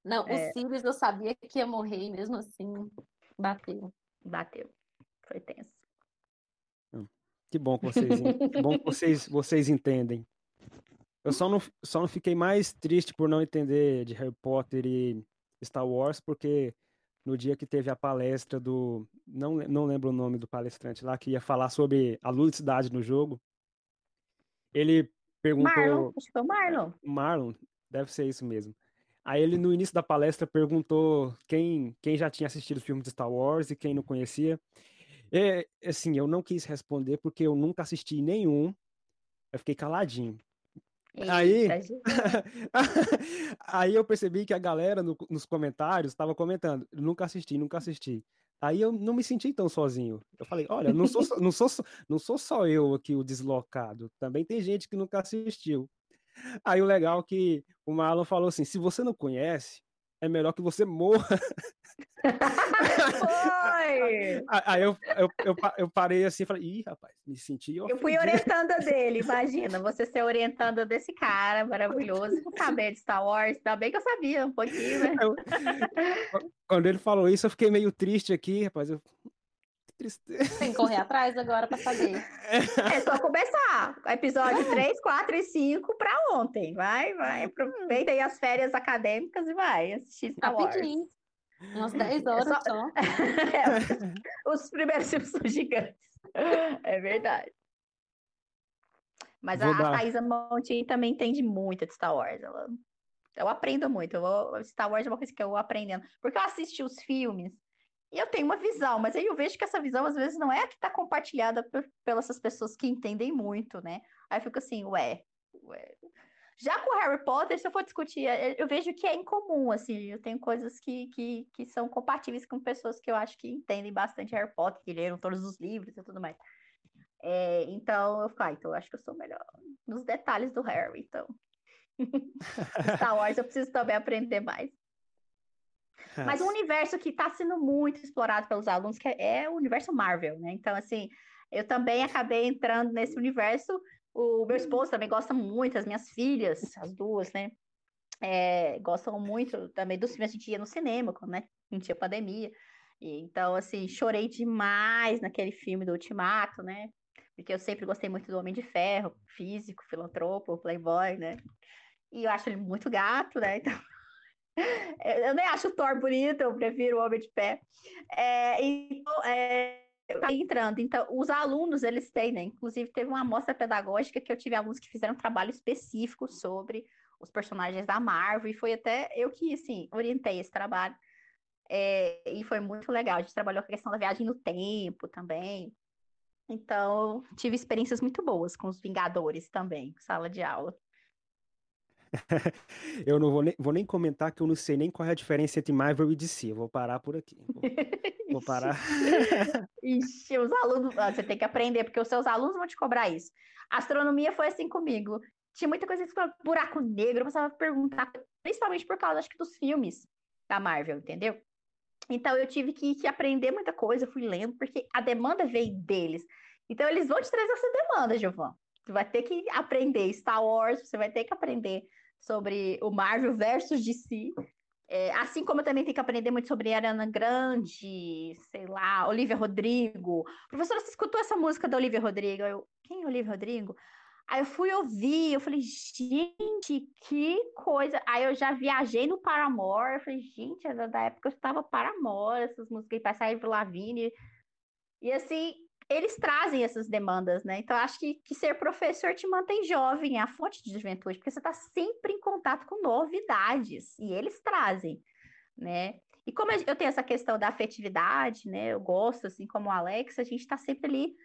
Speaker 2: Não,
Speaker 3: É.
Speaker 2: o Sirius eu sabia que ia morrer e mesmo assim bateu.
Speaker 3: bateu. Foi tenso.
Speaker 1: Que bom que vocês, que bom que vocês, vocês entendem. Eu só não, só não fiquei mais triste por não entender de Harry Potter e Star Wars, porque no dia que teve a palestra do. Não, não lembro o nome do palestrante lá, que ia falar sobre a ludicidade no jogo. Ele perguntou.
Speaker 3: Marlon, acho que foi o Marlon.
Speaker 1: Marlon, deve ser isso mesmo. Aí ele, no início da palestra, perguntou quem, quem já tinha assistido o filme de Star Wars e quem não conhecia. E, assim, eu não quis responder porque eu nunca assisti nenhum. Eu fiquei caladinho. Aí-
Speaker 3: Eita, gente.
Speaker 1: Aí eu percebi que a galera no- nos comentários estava comentando, nunca assisti, nunca assisti. Aí eu não me senti tão sozinho. Eu falei, olha, não sou, só- não sou, não sou só eu aqui o deslocado. Também tem gente que nunca assistiu. Aí o legal é que o Marlon falou assim, se você não conhece, é melhor que você morra.
Speaker 3: Foi!
Speaker 1: Aí eu, eu, eu, eu parei assim e falei, ih, rapaz, me senti
Speaker 3: Eu fui
Speaker 1: ofendido."
Speaker 3: orientanda dele, imagina, você ser orientanda desse cara maravilhoso, saber de Star Wars, ainda bem que eu sabia um pouquinho, né?
Speaker 1: Eu- Quando ele falou isso, eu fiquei meio triste aqui, rapaz. Eu... Que tristeza.
Speaker 2: Tem que correr atrás agora pra saber.
Speaker 3: É só começar. Episódio 3, 4 e 5 para ontem. Vai, vai. Aproveita aí as férias acadêmicas e vai assistir Star Wars.
Speaker 2: Rapidinho. Umas 10 horas
Speaker 3: só-
Speaker 2: só.
Speaker 3: É, os primeiros filmes são gigantes. É verdade. Mas a,
Speaker 1: Vou
Speaker 3: a
Speaker 1: dar-
Speaker 3: Thaisa Monti também entende muito de Star Wars. Ela, eu aprendo muito. Eu vou- Star Wars é uma coisa que eu vou aprendendo. Porque eu assisti os filmes e eu tenho uma visão, mas aí eu vejo que essa visão às vezes não é a que está compartilhada por, pelas pessoas que entendem muito, né? Aí eu fico assim, ué, ué. Já com Harry Potter, se eu for discutir, eu eu vejo que é incomum, assim, eu tenho coisas que, que, que são compatíveis com pessoas que eu acho que entendem bastante Harry Potter, que leram todos os livros e tudo mais. É, então eu fico, ah, então eu acho que eu sou melhor nos detalhes do Harry, então. Star Wars eu preciso também aprender mais. Mas um universo que está sendo muito explorado pelos alunos, que é, é o universo Marvel, né? Então, assim, eu também acabei entrando nesse universo O meu esposo também gosta muito, as minhas filhas, as duas, né? É, gostam muito também dos filmes. A gente ia no cinema, quando, né? Não tinha pandemia. E, então, assim, chorei demais naquele filme do Ultimato, né? Porque eu sempre gostei muito do Homem de Ferro, físico, filantropo, playboy, né? E eu acho ele muito gato, né? Então, eu nem acho o Thor bonito, eu prefiro o Homem de Pé. É, então, é, entrando. Então, os alunos, eles têm, né? Inclusive, teve uma amostra pedagógica que eu tive alunos que fizeram um trabalho específico sobre os personagens da Marvel, e foi até eu que, assim, orientei esse trabalho. É, e foi muito legal. A gente trabalhou com a questão da viagem no tempo também. Então, tive experiências muito boas com os Vingadores também, sala de aula.
Speaker 1: eu não vou nem, vou nem comentar que eu não sei nem qual é a diferença entre Marvel e DC. Eu vou parar por aqui. Vou, vou parar.
Speaker 3: Ixi, os alunos. Você tem que aprender, porque os seus alunos vão te cobrar isso. astronomia foi assim comigo. Tinha muita coisa que buraco negro, eu precisava perguntar, principalmente por causa, acho que, dos filmes da Marvel, entendeu? Então eu tive que, que aprender muita coisa, fui lendo, porque a demanda veio deles. Então eles vão te trazer essa demanda, Giovanni. Você vai ter que aprender Star Wars, você vai ter que aprender sobre o Marvel versus DC. É, assim como eu também tenho que aprender muito sobre Ariana Grande, sei lá, Olivia Rodrigo. Professora, você escutou essa música da Olivia Rodrigo? Eu, quem é Olivia Rodrigo? Aí eu fui ouvir, eu falei, gente, que coisa. Aí eu já viajei no Paramore, eu falei, gente, era da época eu estava Paramore, essas músicas aí, passar Ivy Lavigne. E assim, eles trazem essas demandas, né? Então, acho que, que ser professor te mantém jovem, é a fonte de juventude, porque você está sempre em contato com novidades, e eles trazem, né? E como eu tenho essa questão da afetividade, né? Eu gosto, assim como o Alex, a gente está sempre ali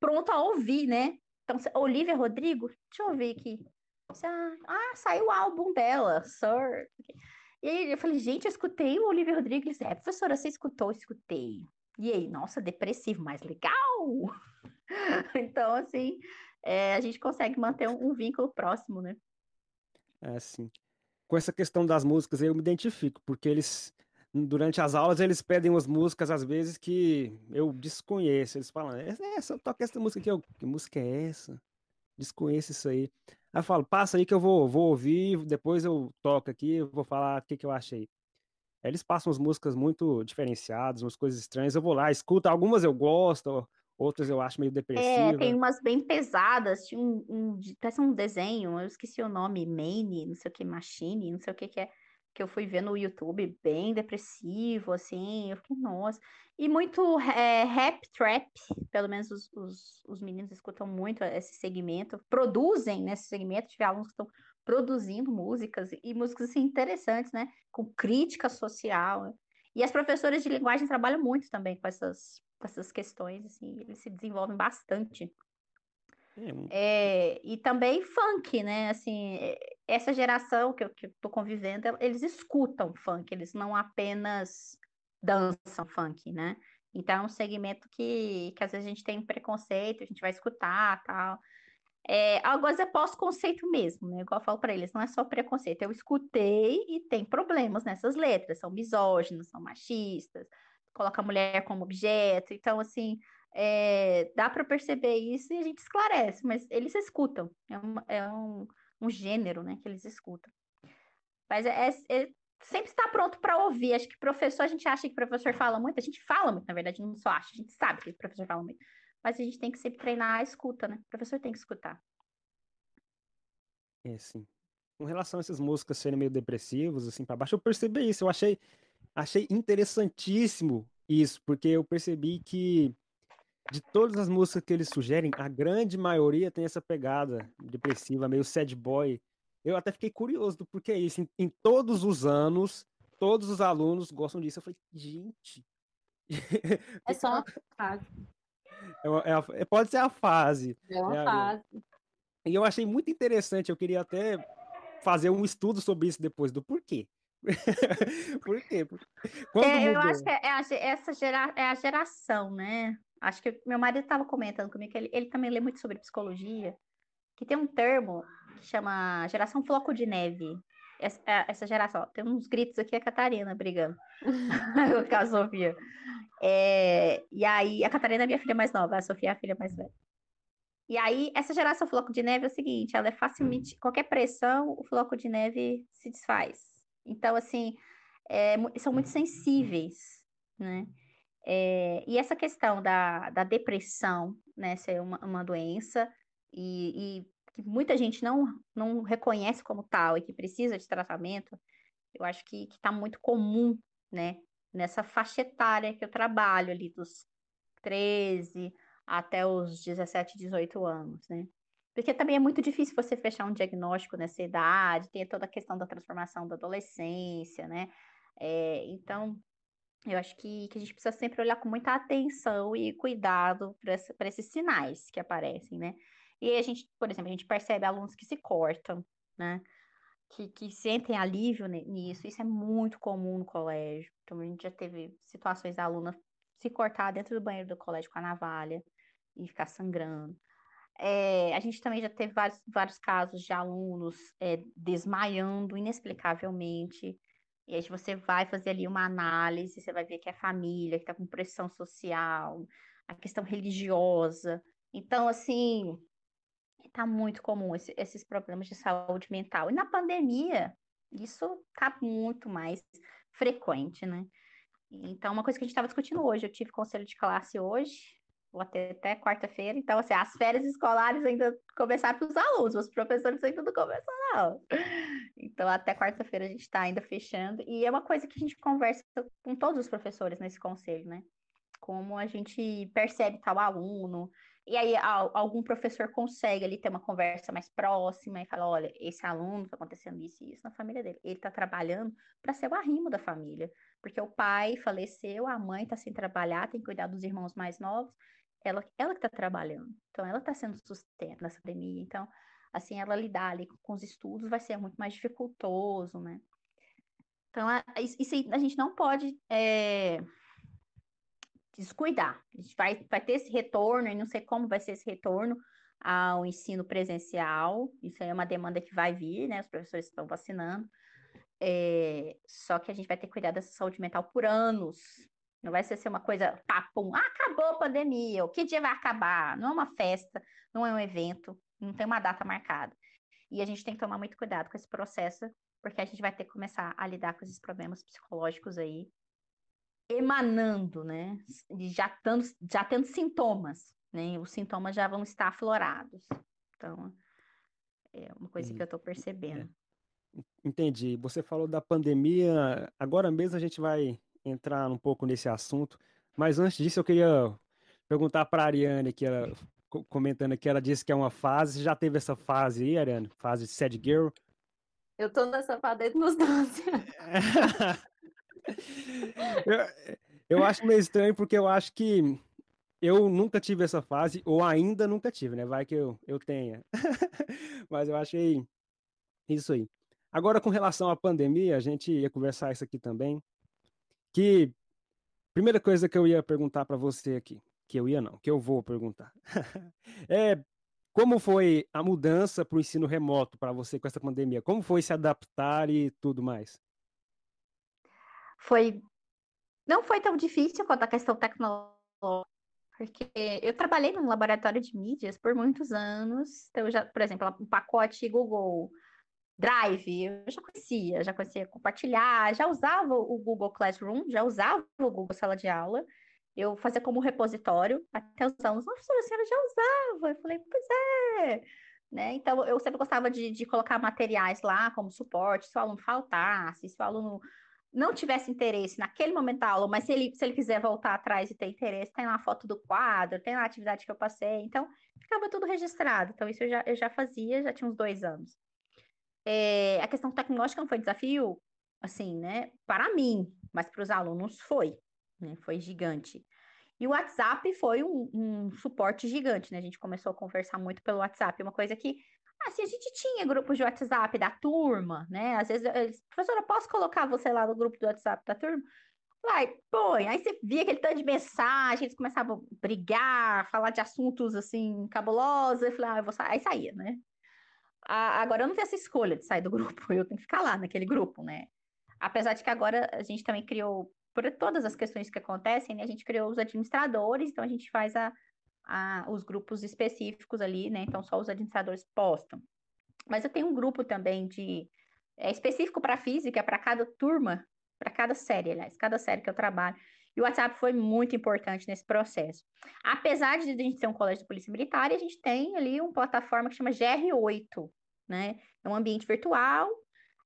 Speaker 3: pronto a ouvir, né? Então, Olivia Rodrigo, deixa eu ouvir aqui. Ah, saiu o álbum dela, Sir. E eu falei, gente, eu escutei o Olivia Rodrigo. Ele disse, é, professora, você escutou? Eu escutei. E aí, nossa, depressivo, mas legal! então, assim, é, a gente consegue manter um, um, vínculo próximo, né?
Speaker 1: É, sim. Com essa questão das músicas, eu me identifico, porque eles, durante as aulas, eles pedem umas músicas, às vezes, que eu desconheço. Eles falam, é, é só toca essa música aqui. Eu, que música é essa? Desconheço isso aí. Aí eu falo, passa aí que eu vou, vou ouvir, depois eu toco aqui, vou falar o que, que eu achei. Eles passam as músicas muito diferenciadas, umas coisas estranhas. Eu vou lá, escuto. Algumas eu gosto, outras eu acho meio depressiva.
Speaker 3: É, tem umas bem pesadas. Tinha um, um, parece um desenho, eu esqueci o nome, Mane, não sei o que, Machine, não sei o que que é, que eu fui ver no YouTube, bem depressivo, assim. Eu fiquei, nossa. E muito é, rap, trap, pelo menos os, os, os meninos escutam muito esse segmento, produzem nesse segmento. Tive alunos que estão produzindo músicas e músicas assim, interessantes, né? Com crítica social. E as professoras de linguagem trabalham muito também com essas, com essas questões, assim, eles se desenvolvem bastante. É, é e também funk, né? Assim, é, essa geração que eu, que eu tô convivendo, eles escutam funk, eles não apenas dançam funk, né? Então é um segmento que, que às vezes a gente tem preconceito, a gente vai escutar tal. É, algumas é pós-conceito mesmo, né? Igual eu falo para eles, não é só preconceito. Eu escutei e tem problemas nessas letras, são misóginas, são machistas, coloca a mulher como objeto. Então, assim, é, dá para perceber isso e a gente esclarece, mas eles escutam. É, um, é um, um gênero, né, que eles escutam. Mas é, é, é sempre está pronto para ouvir. Acho que professor, a gente acha que professor fala muito, a gente fala muito, na verdade, não só acha, a gente sabe que professor fala muito mas a gente tem que sempre treinar a escuta, né? O professor tem que escutar.
Speaker 1: É, sim. Com relação a essas músicas serem meio depressivas, assim, para baixo, eu percebi isso. Eu achei, achei interessantíssimo isso, porque eu percebi que de todas as músicas que eles sugerem, a grande maioria tem essa pegada depressiva, meio sad boy. Eu até fiquei curioso do porquê isso. Em, em todos os anos, todos os alunos gostam disso. Eu falei, gente.
Speaker 2: É só uma fase.
Speaker 1: É, é, é, pode ser a fase.
Speaker 2: É uma né, fase.
Speaker 1: E eu achei muito interessante, eu queria até fazer um estudo sobre isso depois, do porquê. Por quê?
Speaker 3: É, eu acho que é, a, essa gera, é a geração, né? Acho que meu marido estava comentando comigo que ele, ele também lê muito sobre psicologia, que tem um termo que chama geração floco de neve. Essa, é, essa geração, tem uns gritos aqui, a Catarina brigando com a Sofia. É, e aí, a Catarina é minha filha mais nova, a Sofia é a filha mais velha. E aí, essa geração floco de neve é o seguinte, ela é facilmente, qualquer pressão, o floco de neve se desfaz. Então, assim, é, são muito sensíveis, né? É, e essa questão da, da depressão, né, ser uma, uma doença e, e que muita gente não, não reconhece como tal e que precisa de tratamento, eu acho que está muito comum, né, nessa faixa etária que eu trabalho ali, dos 13 até os 17, 18 anos, né? Porque também é muito difícil você fechar um diagnóstico nessa idade, tem toda a questão da transformação da adolescência, né? É, então, eu acho que, que a gente precisa sempre olhar com muita atenção e cuidado para esses sinais que aparecem, né? E a gente, por exemplo, a gente percebe alunos que se cortam, né? Que, que sentem alívio nisso. Isso é muito comum no colégio. Então, a gente já teve situações da aluna se cortar dentro do banheiro do colégio com a navalha e ficar sangrando. É, a gente também já teve vários, vários casos de alunos é, desmaiando inexplicavelmente. E aí você vai fazer ali uma análise, você vai ver que é a família, que está com pressão social, a questão religiosa. Então, assim, está muito comum esse, esses problemas de saúde mental. E na pandemia, isso está muito mais frequente, né? Então, uma coisa que a gente estava discutindo hoje, eu tive conselho de classe hoje, vou até, até quarta-feira, então, assim, as férias escolares ainda começaram para os alunos, os professores ainda não começaram, não. Então, até quarta-feira a gente está ainda fechando, e é uma coisa que a gente conversa com todos os professores nesse conselho, né? Como a gente percebe tal aluno, e aí algum professor consegue ali ter uma conversa mais próxima e fala, olha, esse aluno está acontecendo isso e isso na família dele. Ele está trabalhando para ser o arrimo da família, porque o pai faleceu, a mãe está sem trabalhar, tem que cuidar dos irmãos mais novos, ela, ela que está trabalhando. Então, ela está sendo sustento nessa pandemia. Então, assim, ela lidar ali com os estudos vai ser muito mais dificultoso, né? Então, a, isso a gente não pode é, descuidar. A gente vai, vai ter esse retorno, e não sei como vai ser esse retorno ao ensino presencial. Isso aí é uma demanda que vai vir, né? Os professores estão vacinando. É, só que a gente vai ter que cuidar dessa saúde mental por anos. Não vai ser uma coisa, papum, ah, acabou a pandemia, o que dia vai acabar? Não é uma festa, não é um evento, não tem uma data marcada. E a gente tem que tomar muito cuidado com esse processo, porque a gente vai ter que começar a lidar com esses problemas psicológicos aí emanando, né? Já tendo, já tendo sintomas, né? Os sintomas já vão estar aflorados. Então, é uma coisa que eu estou percebendo.
Speaker 1: É. Entendi. Você falou da pandemia. Agora mesmo a gente vai entrar um pouco nesse assunto. Mas antes disso, eu queria perguntar para a Ariane, que ela comentando aqui, ela disse que é uma fase. Você já teve essa fase aí, Ariane? Fase de sad girl?
Speaker 2: Eu tô nessa fase desde meus 12
Speaker 1: eu, eu acho meio estranho porque eu acho que eu nunca tive essa fase, ou ainda nunca tive, né? Vai que eu, eu tenha. Mas eu achei isso aí. Agora, com relação à pandemia, a gente ia conversar isso aqui também. Que primeira coisa que eu ia perguntar para você aqui, que eu ia não, que eu vou perguntar, é como foi a mudança para o ensino remoto para você com essa pandemia? Como foi se adaptar e tudo mais?
Speaker 3: Foi não foi tão difícil quanto a questão tecnológica, porque eu trabalhei num laboratório de mídias por muitos anos. Então, já, por exemplo, um pacote Google Drive, eu já conhecia, já conhecia compartilhar, já usava o Google Classroom, já usava o Google Sala de Aula. Eu fazia como repositório, até os alunos, nossa, a senhora já usava. Eu falei, pois é. Né? Então, eu sempre gostava de, de colocar materiais lá como suporte, se o aluno faltasse, se o aluno não tivesse interesse naquele momento da aula, mas se ele, se ele quiser voltar atrás e ter interesse, tem lá a foto do quadro, tem lá a atividade que eu passei, então ficava tudo registrado. Então, isso eu já, eu já fazia, já tinha uns dois anos. É, a questão tecnológica não foi desafio, assim, né, para mim, mas para os alunos foi, né, foi gigante. E o WhatsApp foi um, um, suporte gigante, né? A gente começou a conversar muito pelo WhatsApp, uma coisa que Assim, a gente tinha grupos de WhatsApp da turma, né? Às vezes, professora, posso colocar você lá no grupo do WhatsApp da turma? Vai, põe. Aí você via aquele tanto de mensagem, eles começavam a brigar, falar de assuntos assim, cabulosos. Eu falei, ah, eu vou sair. Aí saía, né? agora eu não tenho essa escolha de sair do grupo, eu tenho que ficar lá naquele grupo, né? Apesar de que agora a gente também criou, por todas as questões que acontecem, né? A gente criou os administradores, então a gente faz a, a, os grupos específicos ali, né? Então, só os administradores postam. Mas eu tenho um grupo também de é, específico para física, para cada turma, para cada série, aliás, cada série que eu trabalho. E o WhatsApp foi muito importante nesse processo. Apesar de a gente ser um colégio de polícia militar, a gente tem ali uma plataforma que chama GR8, né? É um ambiente virtual,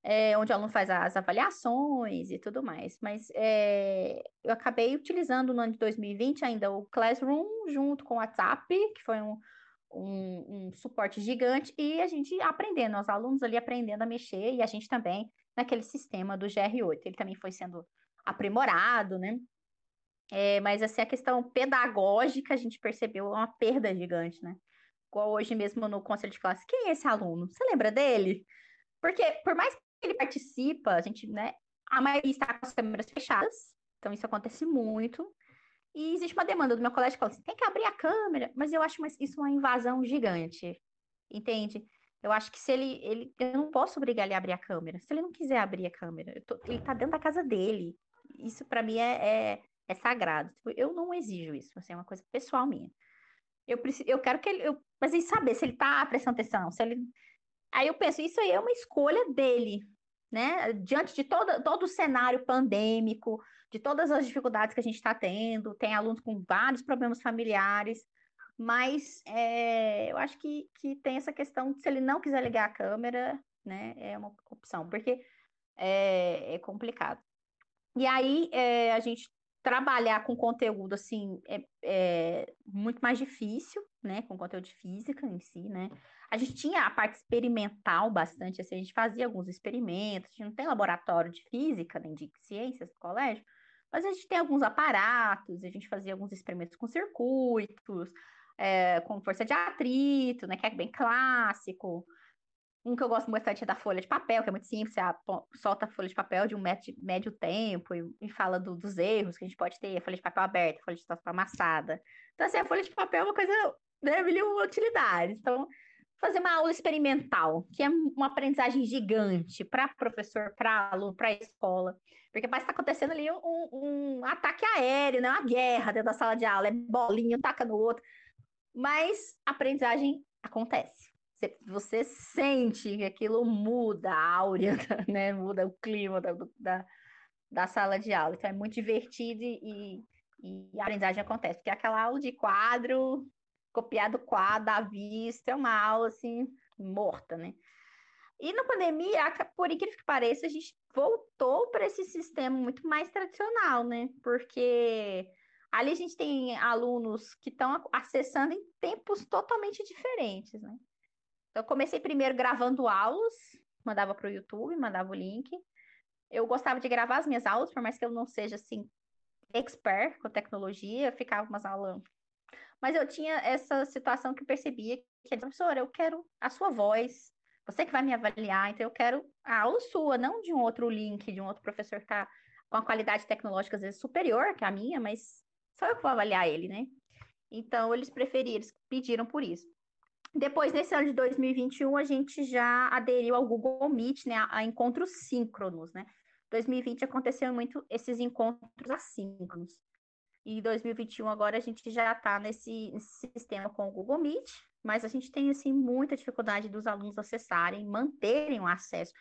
Speaker 3: é, onde o aluno faz as avaliações e tudo mais. Mas é, eu acabei utilizando no ano de 2020 ainda o Classroom junto com o WhatsApp, que foi um, um, um, suporte gigante, e a gente aprendendo, os alunos ali aprendendo a mexer, e a gente também naquele sistema do GR8. Ele também foi sendo aprimorado, né? É, mas assim, a questão pedagógica a gente percebeu uma perda gigante, né? Igual hoje mesmo no conselho de classe. Quem é esse aluno? Você lembra dele? Porque, por mais ele participa, a gente, né? A maioria está com as câmeras fechadas, então isso acontece muito. E existe uma demanda do meu colégio que fala assim, tem que abrir a câmera, mas eu acho isso uma invasão gigante, entende? Eu acho que se ele, ele, eu não posso obrigar ele a abrir a câmera. Se ele não quiser abrir a câmera, tô, ele está dentro da casa dele. Isso para mim é, é, é sagrado. Tipo, eu não exijo isso, assim, é uma coisa pessoal minha. Eu, preciso, eu quero que ele. Eu, mas em saber se ele está prestando atenção, se ele. Aí eu penso, isso aí é uma escolha dele, né? Diante de todo, todo o cenário pandêmico, de todas as dificuldades que a gente está tendo, tem alunos com vários problemas familiares, mas é, eu acho que, que tem essa questão de se ele não quiser ligar a câmera, né? É uma opção, porque é, é complicado. E aí é, a gente trabalhar com conteúdo assim é, é, muito mais difícil, né? Com conteúdo de física em si, né? A gente tinha a parte experimental bastante, assim, a gente fazia alguns experimentos, a gente não tem laboratório de física nem de ciências no colégio, mas a gente tem alguns aparatos, a gente fazia alguns experimentos com circuitos, é, com força de atrito, né? Que é bem clássico. Um que eu gosto bastante é da folha de papel, que é muito simples, você solta a folha de papel de um médio, médio tempo e, e fala do, dos erros que a gente pode ter, a folha de papel aberta, a folha de papel amassada. Então, assim, a folha de papel é uma coisa, né, mil utilidades. Então, fazer uma aula experimental, que é uma aprendizagem gigante para professor, para aluno, para escola. Porque parece que está acontecendo ali um, um, ataque aéreo, né? uma guerra dentro da sala de aula, é bolinha, um taca no outro. Mas a aprendizagem acontece você sente que aquilo muda a áurea, né? Muda o clima da, da, da sala de aula. Então é muito divertido e, e a aprendizagem acontece. Porque aquela aula de quadro, copiado quadro à vista, é uma aula assim, morta, né? E na pandemia, por incrível que pareça, a gente voltou para esse sistema muito mais tradicional, né? Porque ali a gente tem alunos que estão acessando em tempos totalmente diferentes, né? Então, eu comecei primeiro gravando aulas, mandava para o YouTube, mandava o link. Eu gostava de gravar as minhas aulas, por mais que eu não seja assim expert com tecnologia, ficava umas aulas. Mas eu tinha essa situação que eu percebia que, professora, eu quero a sua voz, você que vai me avaliar, então eu quero a aula sua, não de um outro link, de um outro professor que está com a qualidade tecnológica às vezes superior que a minha, mas só eu que vou avaliar ele, né? Então eles preferiram, eles pediram por isso. Depois, nesse ano de 2021, a gente já aderiu ao Google Meet, né, a, encontros síncronos, né? 2020 aconteceu muito esses encontros assíncronos. E 2021 agora a gente já está nesse, nesse, sistema com o Google Meet, mas a gente tem assim muita dificuldade dos alunos acessarem, manterem o acesso.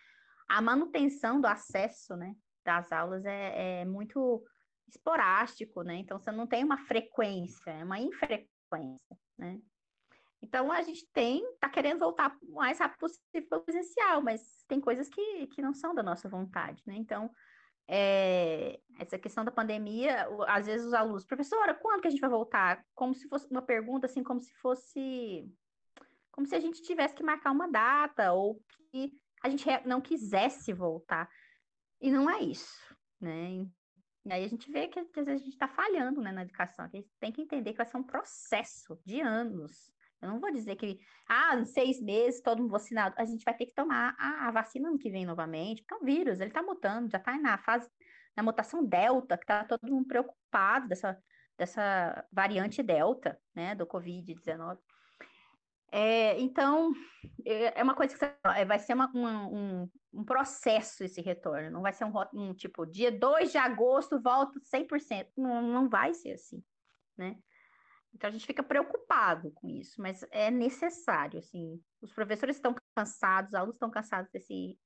Speaker 3: A manutenção do acesso, né, das aulas é, é muito esporádico, né? Então você não tem uma frequência, é uma infrequência, né? Então, a gente tem, está querendo voltar o mais rápido possível o presencial, mas tem coisas que, que não são da nossa vontade, né? Então, é, essa questão da pandemia, às vezes os alunos, professora, quando que a gente vai voltar? Como se fosse uma pergunta, assim, como se fosse, como se a gente tivesse que marcar uma data, ou que a gente não quisesse voltar. E não é isso, né? E aí a gente vê que, às vezes a gente está falhando né, na educação, que a gente tem que entender que vai ser um processo de anos, eu não vou dizer que, ah, em seis meses, todo mundo vacinado. A gente vai ter que tomar a, a vacina ano que vem novamente, porque é um vírus, ele está mutando, já está na fase, na mutação delta, que está todo mundo preocupado dessa, dessa variante delta, né, do Covid-19. É, então, é, é uma coisa que é, vai ser uma, um, um processo esse retorno, não vai ser um, um tipo, dia 2 de agosto, volto 100%. Não, não vai ser assim, né? Então a gente fica preocupado com isso, mas é necessário, assim. Os professores estão cansados, os alunos estão cansados desse.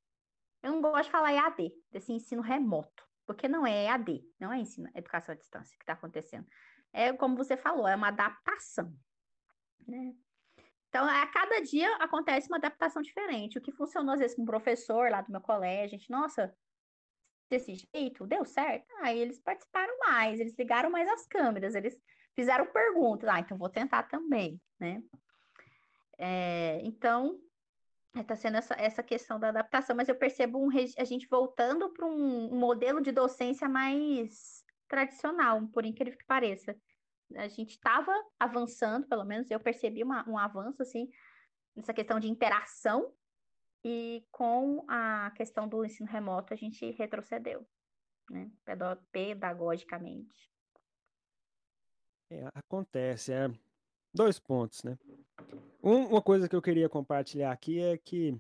Speaker 3: Eu não gosto de falar EAD, desse ensino remoto, porque não é EAD, não é ensino, é educação à distância que está acontecendo. É como você falou, é uma adaptação, né? Então, a cada dia acontece uma adaptação diferente. O que funcionou às vezes com um professor lá do meu colégio, a gente, nossa, desse jeito, deu certo. Aí eles participaram mais, eles ligaram mais as câmeras, eles fizeram perguntas. Ah, então vou tentar também, né? É, então, está sendo essa, essa questão da adaptação, mas eu percebo um, a gente voltando para um, um modelo de docência mais tradicional, por incrível que pareça. A gente estava avançando, pelo menos eu percebi uma, um avanço, assim, nessa questão de interação, e com a questão do ensino remoto a gente retrocedeu, né, pedagogicamente.
Speaker 1: É, acontece, é dois pontos, né? Um, uma coisa que eu queria compartilhar aqui é que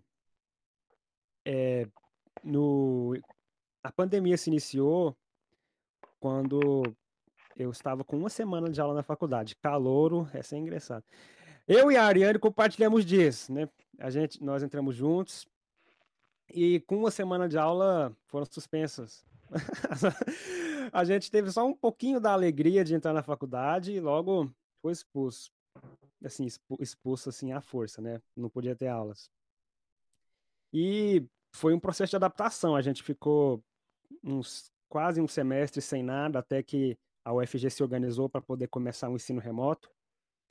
Speaker 1: é, no, a pandemia se iniciou quando eu estava com uma semana de aula na faculdade, calouro, recém-ingressado. Eu e a Ariane compartilhamos disso, né? A gente, nós entramos juntos e com uma semana de aula foram suspensas a gente teve só um pouquinho da alegria de entrar na faculdade e logo foi expulso. Assim, expulso assim à força, né? Não podia ter aulas. E foi um processo de adaptação. A gente ficou uns quase um semestre sem nada até que a UFG se organizou para poder começar um ensino remoto.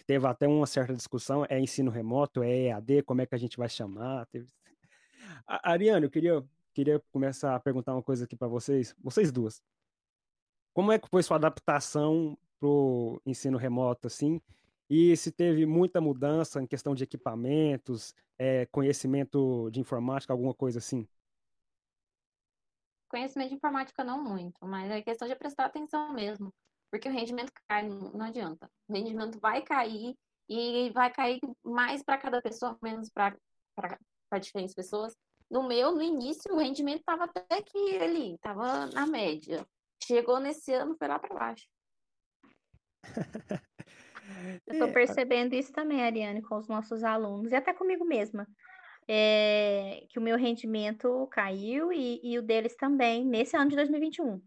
Speaker 1: Teve até uma certa discussão, é ensino remoto, é EAD, como é que a gente vai chamar? Teve... Ariane, eu queria queria começar a perguntar uma coisa aqui para vocês, vocês duas. Como é que foi sua adaptação para o ensino remoto, assim? E se teve muita mudança em questão de equipamentos, é, conhecimento de informática, alguma coisa assim?
Speaker 2: Conhecimento de informática não muito, mas é questão de prestar atenção mesmo, porque o rendimento cai, não, adianta. O rendimento vai cair e vai cair mais para cada pessoa, menos para diferentes pessoas. No meu, no início, o rendimento estava até que ele estava na média. Chegou nesse ano, foi lá para baixo.
Speaker 3: Eu estou percebendo isso também, Ariane, com os nossos alunos, e até comigo mesma. É, que o meu rendimento caiu e, e, o deles também nesse ano de 2021.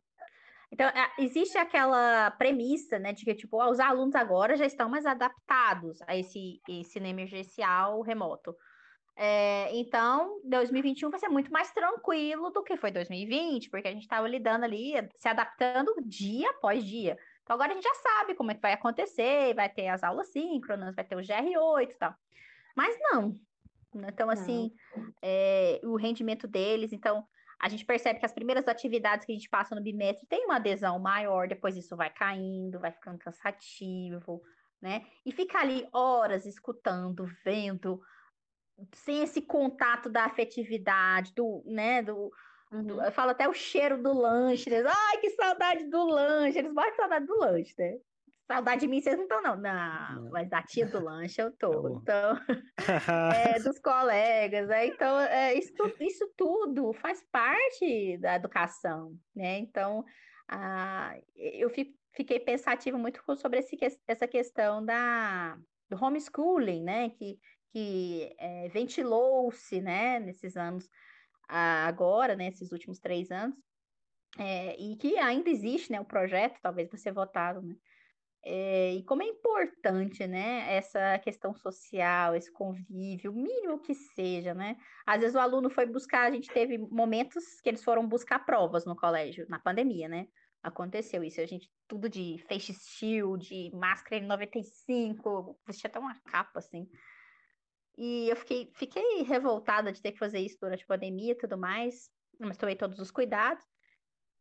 Speaker 3: Então, existe aquela premissa, né, de que, tipo, os alunos agora já estão mais adaptados a esse ensino emergencial remoto. É, então, 2021 vai ser muito mais tranquilo do que foi 2020, porque a gente estava lidando ali, se adaptando dia após dia. Então, agora a gente já sabe como é que vai acontecer, vai ter as aulas síncronas, vai ter o GR8 e tal. Mas não. Então, assim, é, o rendimento deles, então, a gente percebe que as primeiras atividades que a gente passa no bimestre tem uma adesão maior, depois isso vai caindo, vai ficando cansativo, né? E ficar ali horas escutando, vendo, sem esse contato da afetividade, do, né, do, uhum. do, eu falo até o cheiro do lanche, eles, ai, que saudade do lanche, eles morrem saudade do lanche, né? Saudade de mim vocês não estão, não. não. Mas da tia do lanche eu tô. Então, é, dos colegas, né? Então, é, isso, isso tudo faz parte da educação, né? Então, ah, eu fiquei pensativa muito sobre esse, essa questão da, do homeschooling, né? Que, que é, ventilou-se, né, nesses anos agora, nesses né, últimos três anos, é, e que ainda existe, né, o projeto, talvez vai ser votado, né, é, e como é importante, né, essa questão social, esse convívio, o mínimo que seja, né? Às vezes o aluno foi buscar, a gente teve momentos que eles foram buscar provas no colégio, na pandemia, né? Aconteceu isso, a gente, tudo de face shield, de máscara N95, vestia até uma capa, assim, e eu fiquei, fiquei revoltada de ter que fazer isso durante a pandemia e tudo mais, mas tomei todos os cuidados.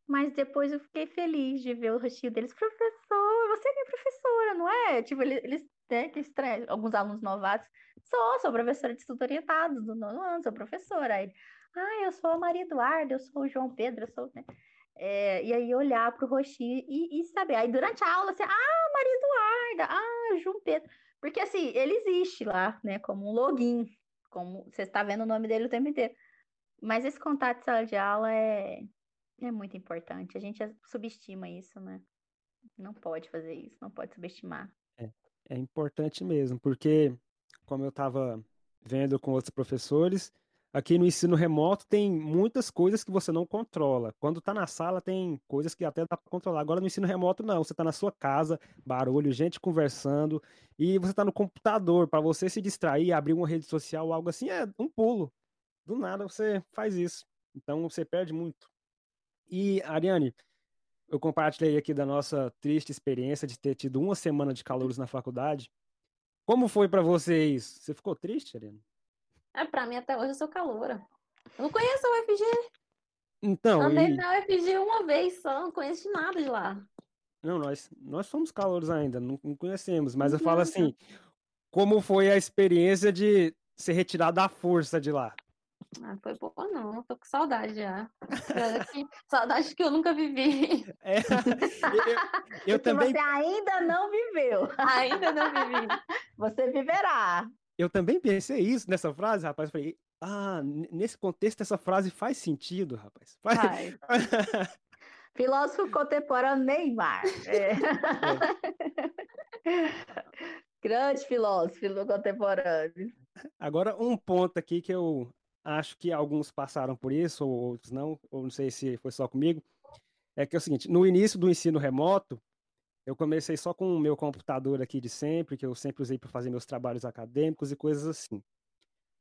Speaker 3: Mas depois eu fiquei feliz de ver o rostinho deles. Professor, você é minha professora, não é? Tipo, eles, né, que estranho, alguns alunos novatos. Sou, sou professora de estudo orientado do nono ano, sou professora. Aí, ah, eu sou a Maria Eduarda, eu sou o João Pedro, eu sou, né? É, e aí olhar para o rostinho e, e saber. Aí durante a aula, assim, ah, Maria Eduarda, ah, João Pedro. Porque assim, ele existe lá, né, como um login, como você está vendo o nome dele o tempo inteiro. Mas esse contato de sala de aula é, é muito importante. A gente subestima isso, né? Não pode fazer isso, não pode subestimar.
Speaker 1: É, É importante mesmo, porque, como eu estava vendo com outros professores, aqui no ensino remoto tem muitas coisas que você não controla. Quando está na sala, tem coisas que até dá para controlar. Agora, no ensino remoto, não. Você está na sua casa, barulho, gente conversando, e você está no computador. Para você se distrair, abrir uma rede social, algo assim, é um pulo. Do nada você faz isso. Então, você perde muito. E, Ariane, eu compartilhei aqui da nossa triste experiência de ter tido uma semana de calouros na faculdade. Como foi para você isso? Você ficou triste, Ariane?
Speaker 2: É, para mim até hoje eu sou caloura. Eu não conheço a UFG.
Speaker 1: Então,
Speaker 2: Andei
Speaker 1: e...
Speaker 2: na UFG uma vez só, não conheço de nada de lá.
Speaker 1: Não, nós, nós somos calouros ainda, não, não conhecemos, mas eu falo
Speaker 2: Não,
Speaker 1: assim, como foi a experiência de ser retirado à força de lá?
Speaker 2: Ah, foi boa não, tô com saudade já. Saudade que eu nunca vivi.
Speaker 1: É, eu, eu
Speaker 3: Porque
Speaker 1: também,
Speaker 3: você ainda não viveu.
Speaker 2: Ainda não vivi.
Speaker 3: Você viverá.
Speaker 1: Eu também pensei isso nessa frase, rapaz. Falei, ah, nesse contexto essa frase faz sentido, rapaz. Faz-.
Speaker 3: Filósofo contemporâneo Neymar. É. Grande filósofo contemporâneo.
Speaker 1: Agora, um ponto aqui que eu acho que alguns passaram por isso, ou outros não, ou não sei se foi só comigo, é que é o seguinte, no início do ensino remoto, eu comecei só com o meu computador aqui de sempre, que eu sempre usei para fazer meus trabalhos acadêmicos e coisas assim.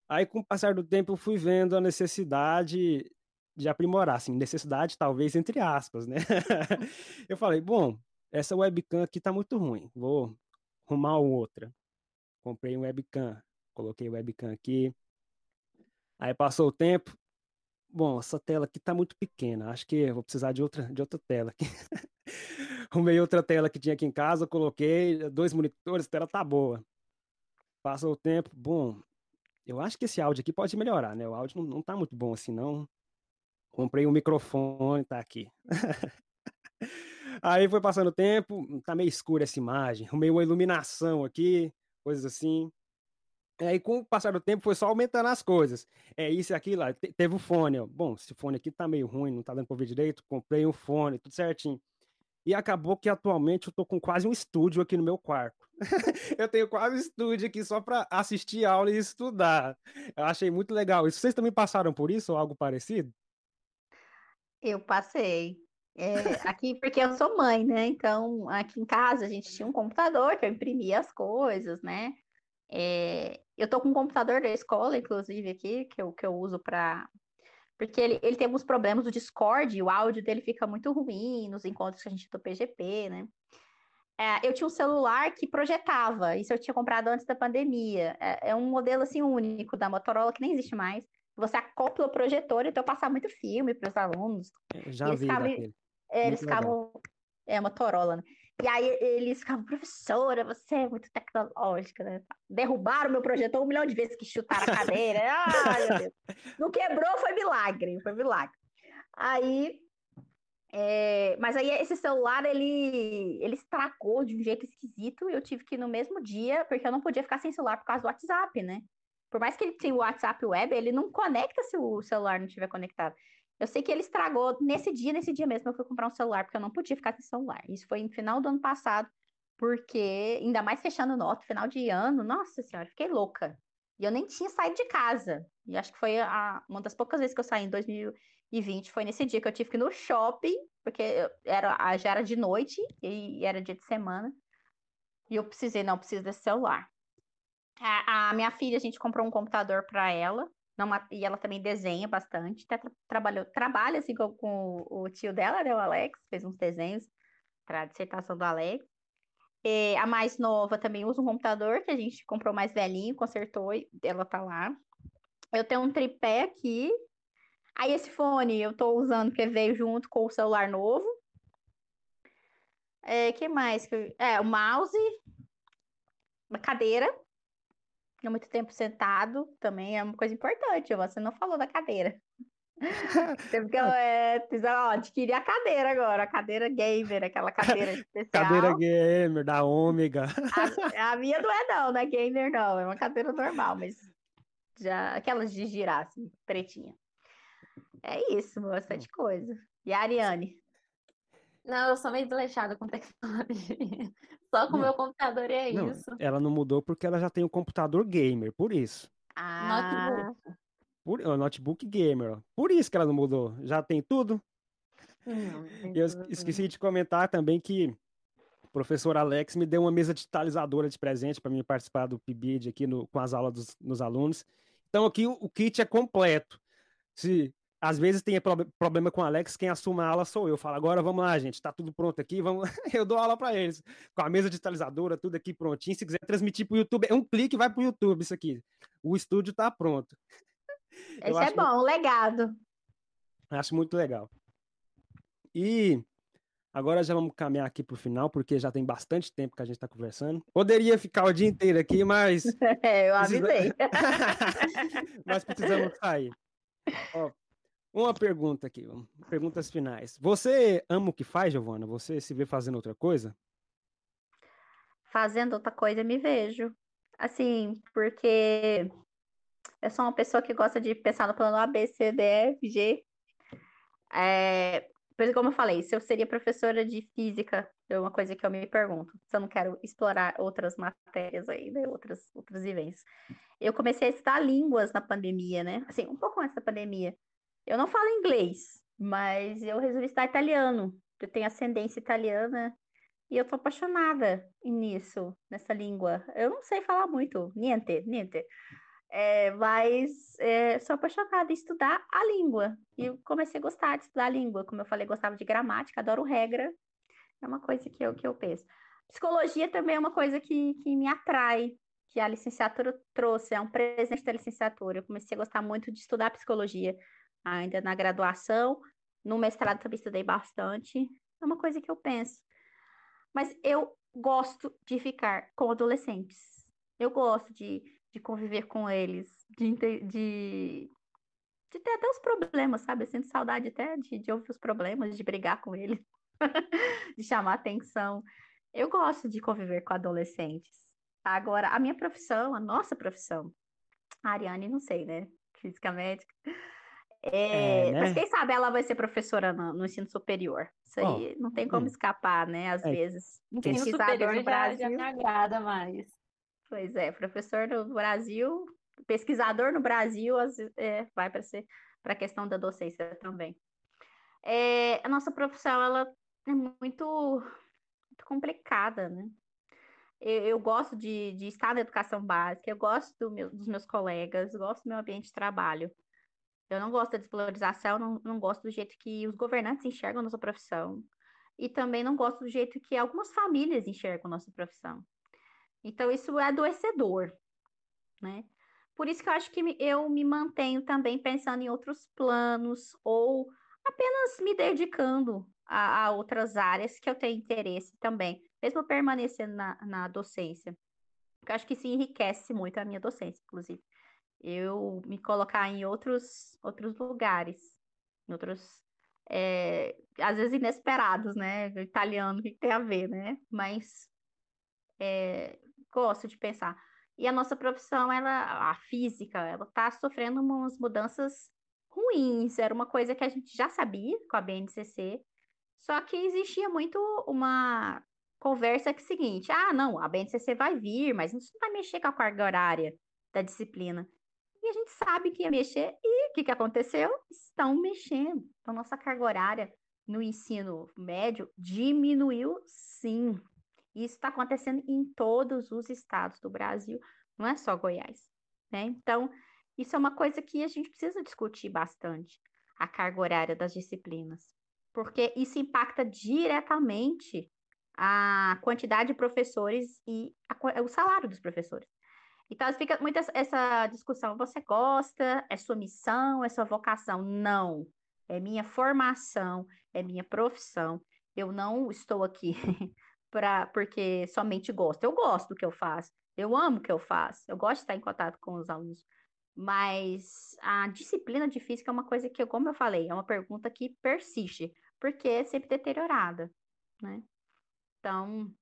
Speaker 1: Aí, com o passar do tempo, eu fui vendo a necessidade de aprimorar, assim, necessidade talvez entre aspas, né? Eu falei, bom, essa webcam aqui tá muito ruim, vou arrumar outra. Comprei um webcam, coloquei webcam aqui. Aí passou o tempo. Bom, essa tela aqui tá muito pequena. Acho que vou precisar de outra, de outra tela aqui. Arrumei outra tela que tinha aqui em casa, coloquei dois monitores, a tela tá boa. Passou o tempo, bom, eu acho que esse áudio aqui pode melhorar, né? O áudio não, não tá muito bom assim, não. Comprei um microfone, tá aqui. Aí foi passando o tempo, tá meio escura essa imagem. Arrumei uma iluminação aqui, coisas assim. Aí, com o passar do tempo, foi só aumentando as coisas. É isso aquilo lá. Te- Teve o fone, ó. Bom, esse fone aqui tá meio ruim, não tá dando pra ouvir direito. Comprei um fone, tudo certinho. E acabou que atualmente eu tô com quase um estúdio aqui no meu quarto. eu tenho quase um estúdio aqui só para assistir aula e estudar. Eu achei muito legal isso. Vocês também passaram por isso ou algo parecido?
Speaker 3: Eu passei. É, aqui, porque eu sou mãe, né? Então, aqui em casa a gente tinha um computador que eu imprimia as coisas, né? É, eu tô com um computador da escola, inclusive, aqui, que eu, que eu uso para. Porque ele, ele tem alguns problemas do Discord, o áudio dele fica muito ruim nos encontros que a gente do PGP, né? É, eu tinha um celular que projetava, isso eu tinha comprado antes da pandemia. É, é um modelo assim único da Motorola que nem existe mais. Você acopla o projetor, então eu passava muito filme para os alunos.
Speaker 1: Eu já
Speaker 3: Eles
Speaker 1: vi
Speaker 3: ficavam-. É, eles
Speaker 1: legal.
Speaker 3: ficavam. É, Motorola, né? E aí eles ficavam, professora, você é muito tecnológica, né? Derrubaram meu projetor um milhão de vezes que chutaram a cadeira. Ai, meu Deus. Não quebrou, foi milagre, foi milagre. Aí. é, mas aí esse celular, ele, ele estragou de um jeito esquisito. e Eu tive que ir no mesmo dia, porque eu não podia ficar sem celular por causa do WhatsApp, né? Por mais que ele tenha o WhatsApp web, ele não conecta se o celular não estiver conectado. Eu sei que ele estragou nesse dia, nesse dia mesmo eu fui comprar um celular, porque eu não podia ficar sem celular. Isso foi no final do ano passado, porque ainda mais fechando nota, final de ano, nossa senhora, fiquei louca. E eu nem tinha saído de casa. E acho que foi a- uma das poucas vezes que eu saí em 2020, foi nesse dia que eu tive que ir no shopping, porque era, já era de noite e era dia de semana. E eu precisei, não, eu preciso desse celular. A, a minha filha, a gente comprou um computador para ela, e ela também desenha bastante, até tra- trabalhou, trabalha assim com, com o tio dela, né, o Alex, fez uns desenhos para a dissertação do Alex. E a mais nova também usa um computador que a gente comprou mais velhinho, consertou e ela tá lá. Eu tenho um tripé aqui. Aí esse fone eu tô usando porque veio junto com o celular novo. É, que mais? que É, o mouse, uma cadeira. Fica muito tempo sentado também é uma coisa importante. Você não falou da cadeira. Teve que eu é, ó, adquirir a cadeira agora, a cadeira gamer, aquela cadeira especial.
Speaker 1: Cadeira gamer da Ômega.
Speaker 3: A, a minha não é não, não é gamer não, é uma cadeira normal, mas já aquelas de girar assim, pretinha. É isso, bastante coisa. E a Ariane?
Speaker 2: Não, eu sou meio desleixada com tecnologia. Só com o meu computador e é
Speaker 1: Não,
Speaker 2: isso.
Speaker 1: ela não mudou porque ela já tem um computador gamer, por isso.
Speaker 3: Ah,
Speaker 2: Notebook.
Speaker 1: Por, ó, notebook gamer, ó. Por isso que ela não mudou. Já tem tudo.
Speaker 2: Não,
Speaker 1: eu
Speaker 2: tudo.
Speaker 1: es- esqueci de comentar também que o professor Alex me deu uma mesa digitalizadora de presente para mim participar do PIBID aqui no- com as aulas dos, dos alunos. Então aqui o, o kit é completo. Se às vezes tem prob- problema com o Alex, quem assume a aula sou eu. Falo, agora vamos lá, gente, tá tudo pronto aqui, vamos. Eu dou aula para eles. Com a mesa digitalizadora, tudo aqui prontinho. Se quiser transmitir para o YouTube, é um clique e vai para o YouTube isso aqui. O estúdio tá pronto. Eu
Speaker 3: isso é
Speaker 1: muito-
Speaker 3: bom, um legado.
Speaker 1: Acho muito legal. E agora já vamos caminhar aqui para o final, porque já tem bastante tempo que a gente está conversando. Poderia ficar o dia inteiro aqui, mas,
Speaker 3: É, eu avisei.
Speaker 1: mas precisamos sair. Ó, uma pergunta aqui, perguntas finais. Você ama o que faz, Giovana? Você se vê fazendo outra coisa?
Speaker 3: Fazendo outra coisa, me vejo. Assim, porque eu sou uma pessoa que gosta de pensar no plano A, B, C, D, F, G. É, pois como eu falei, se eu seria professora de física, é uma coisa que eu me pergunto. Se eu não quero explorar outras matérias aí, né? Outras, outras vivências. Eu comecei a estudar línguas na pandemia, né? Assim, um pouco antes da pandemia. Eu não falo inglês, mas eu resolvi estudar italiano. Eu tenho ascendência italiana e eu tô apaixonada nisso, nessa língua. Eu não sei falar muito, niente, niente. É, mas é, sou apaixonada em estudar a língua. E comecei a gostar de estudar a língua. Como eu falei, gostava de gramática, adoro regra. É uma coisa que eu, que eu penso. Psicologia também é uma coisa que, que me atrai, que a licenciatura trouxe, é um presente da licenciatura. Eu comecei a gostar muito de estudar psicologia ainda na graduação. No mestrado também estudei bastante. É uma coisa que eu penso. Mas eu gosto de ficar com adolescentes. Eu gosto de, de conviver com eles, de, de, de ter até os problemas, sabe? Eu sinto saudade até de, de ouvir os problemas, de brigar com eles, de chamar atenção. Eu gosto de conviver com adolescentes. Agora, a minha profissão, a nossa profissão, a Ariane, não sei, né? Física médica. É,
Speaker 1: É, né?
Speaker 3: Mas quem sabe ela vai ser professora no, no ensino superior. Isso
Speaker 1: Ó,
Speaker 3: aí não tem como
Speaker 1: hum.
Speaker 3: escapar, né? Às
Speaker 1: É,
Speaker 3: vezes.
Speaker 2: Ensino
Speaker 3: Pesquisador
Speaker 2: superior
Speaker 3: no
Speaker 2: já,
Speaker 3: Brasil.
Speaker 2: já me agrada mais.
Speaker 3: Pois é, professor no Brasil, pesquisador no Brasil, é, vai para ser para a questão da docência também. É, a nossa profissão ela é muito, muito complicada, né? Eu, eu gosto de, de estar na educação básica, eu gosto do meu- dos meus colegas, gosto do meu ambiente de trabalho. Eu não gosto da desvalorização, não, não gosto do jeito que os governantes enxergam a nossa profissão. E também não gosto do jeito que algumas famílias enxergam a nossa profissão. Então, isso é adoecedor, né? Por isso que eu acho que eu me mantenho também pensando em outros planos ou apenas me dedicando a, a outras áreas que eu tenho interesse também, mesmo permanecendo na, na docência. Porque eu acho que isso enriquece muito a minha docência, inclusive. Eu me colocar em outros, outros lugares, em outros, é, às vezes inesperados, né? O italiano, o que tem a ver, né? Mas é, gosto de pensar. E a nossa profissão, ela, a física, ela está sofrendo umas mudanças ruins. Era uma coisa que a gente já sabia com a BNCC, só que existia muito uma conversa que é o seguinte: ah, não, a BNCC vai vir, mas isso não vai mexer com a carga horária da disciplina. E a gente sabe que ia mexer, e o que, que aconteceu? Estão mexendo. Então, nossa carga horária no ensino médio diminuiu sim. Isso está acontecendo em todos os estados do Brasil, não é só Goiás, né? Então, isso é uma coisa que a gente precisa discutir bastante, a carga horária das disciplinas, porque isso impacta diretamente a quantidade de professores e a o salário dos professores. Então, fica muito essa- essa discussão, você gosta, é sua missão, é sua vocação? Não, é minha formação, é minha profissão. Eu não estou aqui pra, porque somente gosto. Eu gosto do que eu faço, eu amo o que eu faço, eu gosto de estar em contato com os alunos. Mas a disciplina de física é uma coisa que, como eu falei, é uma pergunta que persiste, porque é sempre deteriorada, né? Então,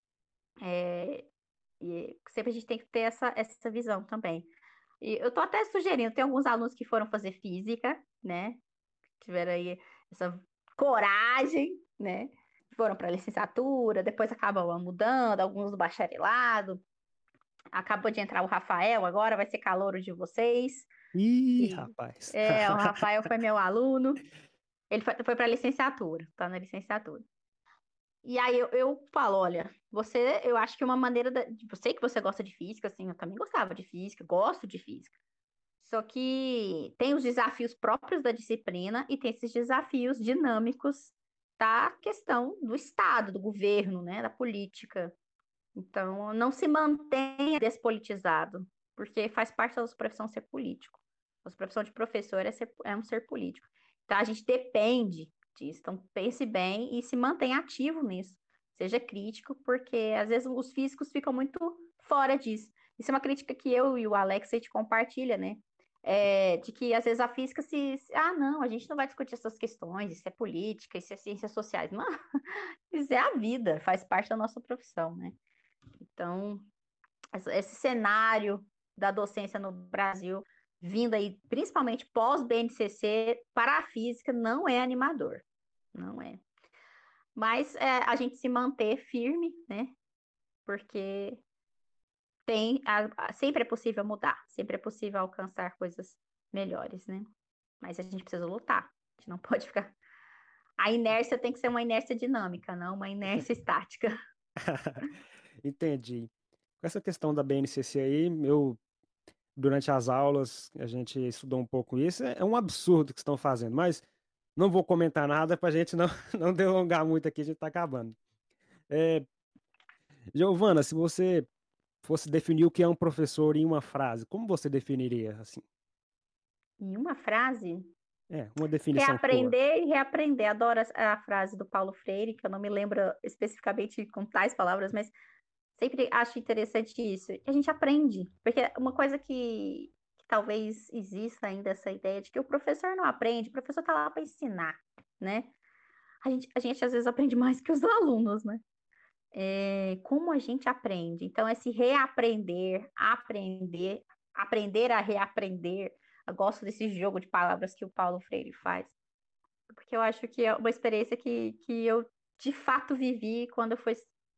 Speaker 3: é, e sempre a gente tem que ter essa, essa visão também. E eu tô até sugerindo, tem alguns alunos que foram fazer física, né? Tiveram aí essa coragem, né? foram para licenciatura, depois acabam mudando, alguns do bacharelado. Acabou de entrar o Rafael, agora vai ser calouro de vocês.
Speaker 1: Ih, e, rapaz.
Speaker 3: É, o Rafael foi meu aluno. Ele foi, foi para licenciatura, tá na licenciatura. E aí eu, eu falo, olha, você, eu acho que uma maneira da, eu sei que você gosta de física, assim, eu também gostava de física, gosto de física. Só que tem os desafios próprios da disciplina e tem esses desafios dinâmicos da questão do Estado, do governo, né, da política. Então, não se mantenha despolitizado, porque faz parte da nossa profissão ser político. A nossa profissão de professor é, ser, é um ser político. Então, a gente depende disso. Então, pense bem e se mantenha ativo nisso. Seja crítico, porque às vezes os físicos ficam muito fora disso. Isso é uma crítica que eu e o Alex a gente compartilha, né? É, de que às vezes a física se. Ah, não, a gente não vai discutir essas questões, isso é política, isso é ciências sociais. Não, isso é a vida, faz parte da nossa profissão, né? Então, esse cenário da docência no Brasil, vindo aí principalmente pós-BNCC, para a física, não é animador. Não é. Mas é, a gente se manter firme, né? Porque tem a, a, sempre é possível mudar, sempre é possível alcançar coisas melhores, né? Mas a gente precisa lutar, a gente não pode ficar. A inércia tem que ser uma inércia dinâmica, não uma inércia estática.
Speaker 1: Entendi. Com essa questão da BNCC aí, eu durante as aulas a gente estudou um pouco isso. É, é um absurdo que estão fazendo, mas não vou comentar nada para a gente não, não delongar muito aqui, a gente está acabando. É, Giovana, se você fosse definir o que é um professor em uma frase, como você definiria assim?
Speaker 3: Em uma frase?
Speaker 1: É, uma definição.
Speaker 3: Reaprender e reaprender. Adoro a, a, frase do Paulo Freire, que eu não me lembro especificamente com tais palavras, mas sempre acho interessante isso. A gente aprende, porque uma coisa que, que talvez exista ainda essa ideia de que o professor não aprende, o professor está lá para ensinar, né? A gente, a gente às vezes aprende mais que os alunos, né? é, como a gente aprende. Então, esse reaprender, aprender, aprender a reaprender. Eu gosto desse jogo de palavras que o Paulo Freire faz, porque eu acho que é uma experiência que, que eu de fato vivi quando eu fui,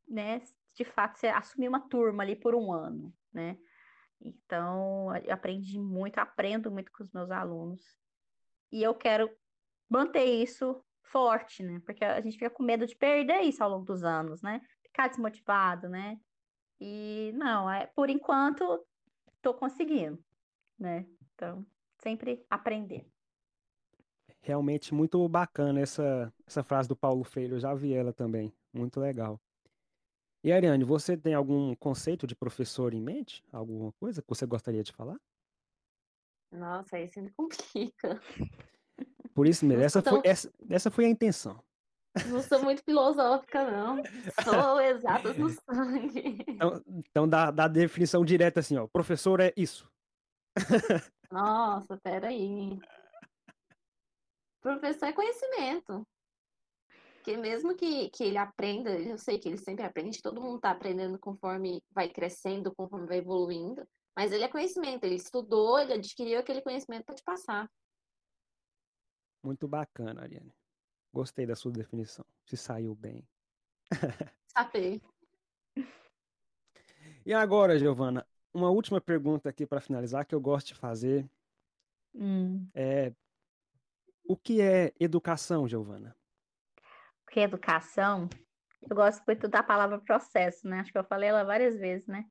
Speaker 3: né, de fato, assumir uma turma ali por um ano, né? Então, eu aprendi muito, aprendo muito com os meus alunos. E eu quero manter isso forte, né? Porque a gente fica com medo de perder isso ao longo dos anos, né? ficar desmotivado, né? E não, é, por enquanto estou conseguindo, né? Então, sempre aprender.
Speaker 1: Realmente muito bacana essa, essa frase do Paulo Freire, eu já vi ela também, muito legal. E Ariane, você tem algum conceito de professor em mente? Alguma coisa que você gostaria de falar?
Speaker 2: Nossa, aí você me complica.
Speaker 1: Por isso mesmo, essa, foi, essa, essa foi a intenção.
Speaker 2: Não sou muito filosófica, não. Sou exatas no sangue.
Speaker 1: Então, então dá, dá definição direta assim, ó. Professor é isso.
Speaker 2: Nossa, peraí. Professor é conhecimento. Porque mesmo que, que ele aprenda, eu sei que ele sempre aprende, todo mundo está aprendendo conforme vai crescendo, conforme vai evoluindo. Mas ele é conhecimento, ele estudou, ele adquiriu aquele conhecimento para te passar.
Speaker 1: Muito bacana, Ariane. Gostei da sua definição. Se saiu bem.
Speaker 2: Sapei.
Speaker 1: E agora, Giovana, uma última pergunta aqui para finalizar que eu gosto de fazer.
Speaker 3: Hum.
Speaker 1: É o que é educação, Giovana?
Speaker 3: O que é educação? Eu gosto muito da palavra processo, né? Acho que eu falei ela várias vezes, né?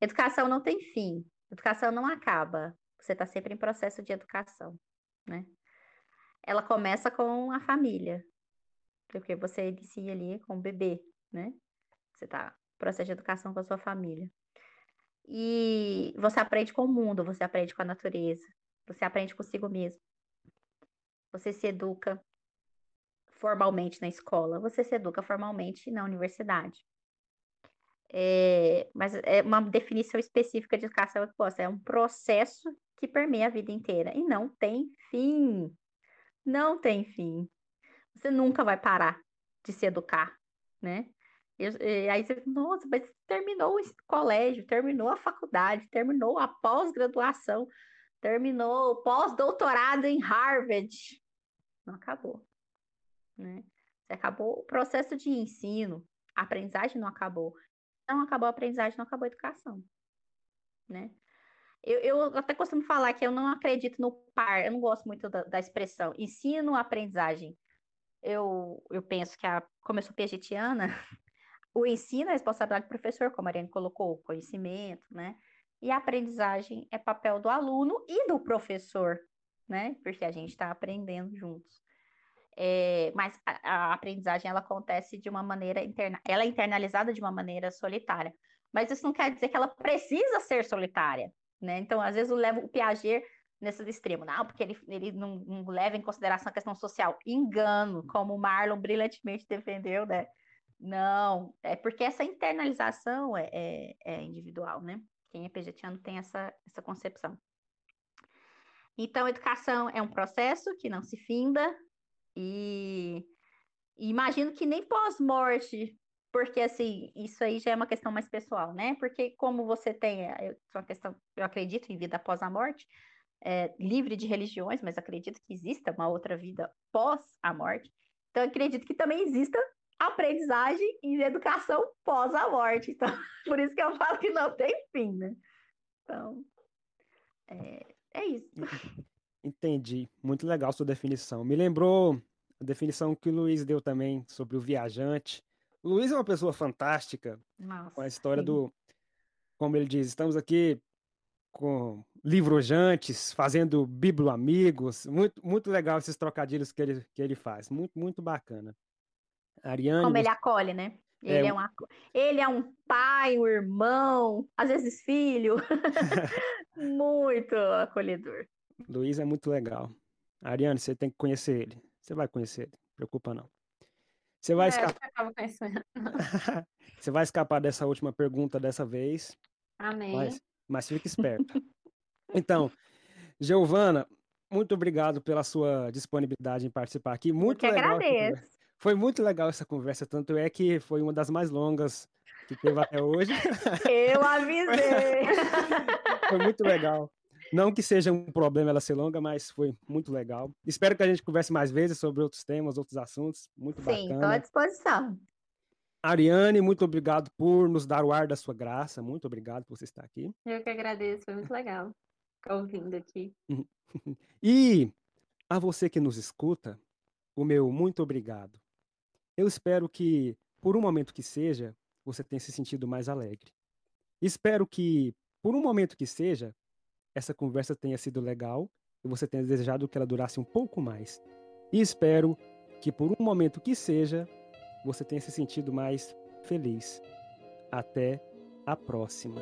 Speaker 3: Educação não tem fim. Educação não acaba. Você está sempre em processo de educação, né? ela começa com a família, porque você inicia ali com o bebê, né? Você tá processo de educação com a sua família. E você aprende com o mundo, você aprende com a natureza, você aprende consigo mesmo. Você se educa formalmente na escola, você se educa formalmente na universidade. É, mas é uma definição específica de educação que possa, é um processo que permeia a vida inteira e não tem fim não tem fim. Você nunca vai parar de se educar, né? E, e aí você, nossa, mas terminou o colégio, terminou a faculdade, terminou a pós-graduação, terminou o pós-doutorado em Harvard. Não acabou, né? Acabou o processo de ensino, a aprendizagem não acabou. Não acabou a aprendizagem, não acabou a educação, né? Eu, eu até costumo falar que eu não acredito no par, eu não gosto muito da, da expressão ensino, aprendizagem. Eu, eu penso que, a, como eu sou pegetiana, o ensino é responsabilidade do professor, como a Mariane colocou, conhecimento, né? E a aprendizagem é papel do aluno e do professor, né? Porque a gente está aprendendo juntos. É, mas a, a, aprendizagem ela acontece de uma maneira interna, ela é internalizada de uma maneira solitária. Mas isso não quer dizer que ela precisa ser solitária, né? Então, às vezes eu levo o Piaget nesse extremo, não, porque ele, ele não, não leva em consideração a questão social. Engano, como o Marlon brilhantemente defendeu, né? Não, é porque essa internalização é, é, é individual, né? Quem é pejetiano tem essa, essa concepção. Então, educação é um processo que não se finda e, imagino que nem pós-morte, porque assim, isso aí já é uma questão mais pessoal, né? Porque como você tem, eu, uma questão, eu acredito em vida após a morte, é, livre de religiões, mas acredito que exista uma outra vida pós a morte. Então, acredito que também exista aprendizagem e educação pós a morte. Então, por isso que eu falo que não tem fim, né? Então, é, é isso.
Speaker 1: Entendi. Muito legal sua definição. Me lembrou a definição que o Luiz deu também sobre o viajante. O Luiz é uma pessoa fantástica,
Speaker 3: Nossa,
Speaker 1: com a história
Speaker 3: sim.
Speaker 1: do, como ele diz, estamos aqui com livrojantes, fazendo bibloamigos. Muito, muito legal esses trocadilhos que ele, que ele faz. Muito, muito bacana. Ariane,
Speaker 3: Como ele acolhe, né?
Speaker 1: É,
Speaker 3: Ele é, um, aco- ele é um pai, um irmão, às vezes filho. Muito acolhedor.
Speaker 1: Luiz é muito legal. Ariane, você tem que conhecer ele. Você vai conhecer ele, não preocupa não. Você vai
Speaker 2: É,
Speaker 1: escapar,
Speaker 2: eu
Speaker 1: você vai escapar dessa última pergunta dessa vez,
Speaker 2: Amém.
Speaker 1: mas, mas fique esperto. Então, Giovana, muito obrigado pela sua disponibilidade em participar aqui.
Speaker 3: Eu
Speaker 1: Muito
Speaker 3: que
Speaker 1: legal
Speaker 3: agradeço.
Speaker 1: Foi muito legal essa conversa, tanto é que foi uma das mais longas que teve até hoje.
Speaker 3: Eu avisei.
Speaker 1: Foi muito legal. Não que seja um problema ela ser longa, mas foi muito legal. Espero que a gente converse mais vezes sobre outros temas, outros assuntos. Muito
Speaker 3: Sim, estou à
Speaker 1: bacana.
Speaker 3: disposição.
Speaker 1: Ariane, muito obrigado por nos dar o ar da sua graça. Muito obrigado por você estar aqui.
Speaker 2: Eu que agradeço, foi muito legal ficar ouvindo aqui.
Speaker 1: E a você que nos escuta, o meu muito obrigado. Eu espero que, por um momento que seja, você tenha se sentido mais alegre. Espero que, por um momento que seja, essa conversa tenha sido legal e você tenha desejado que ela durasse um pouco mais. E espero que, por um momento que seja, você tenha se sentido mais feliz. Até a próxima.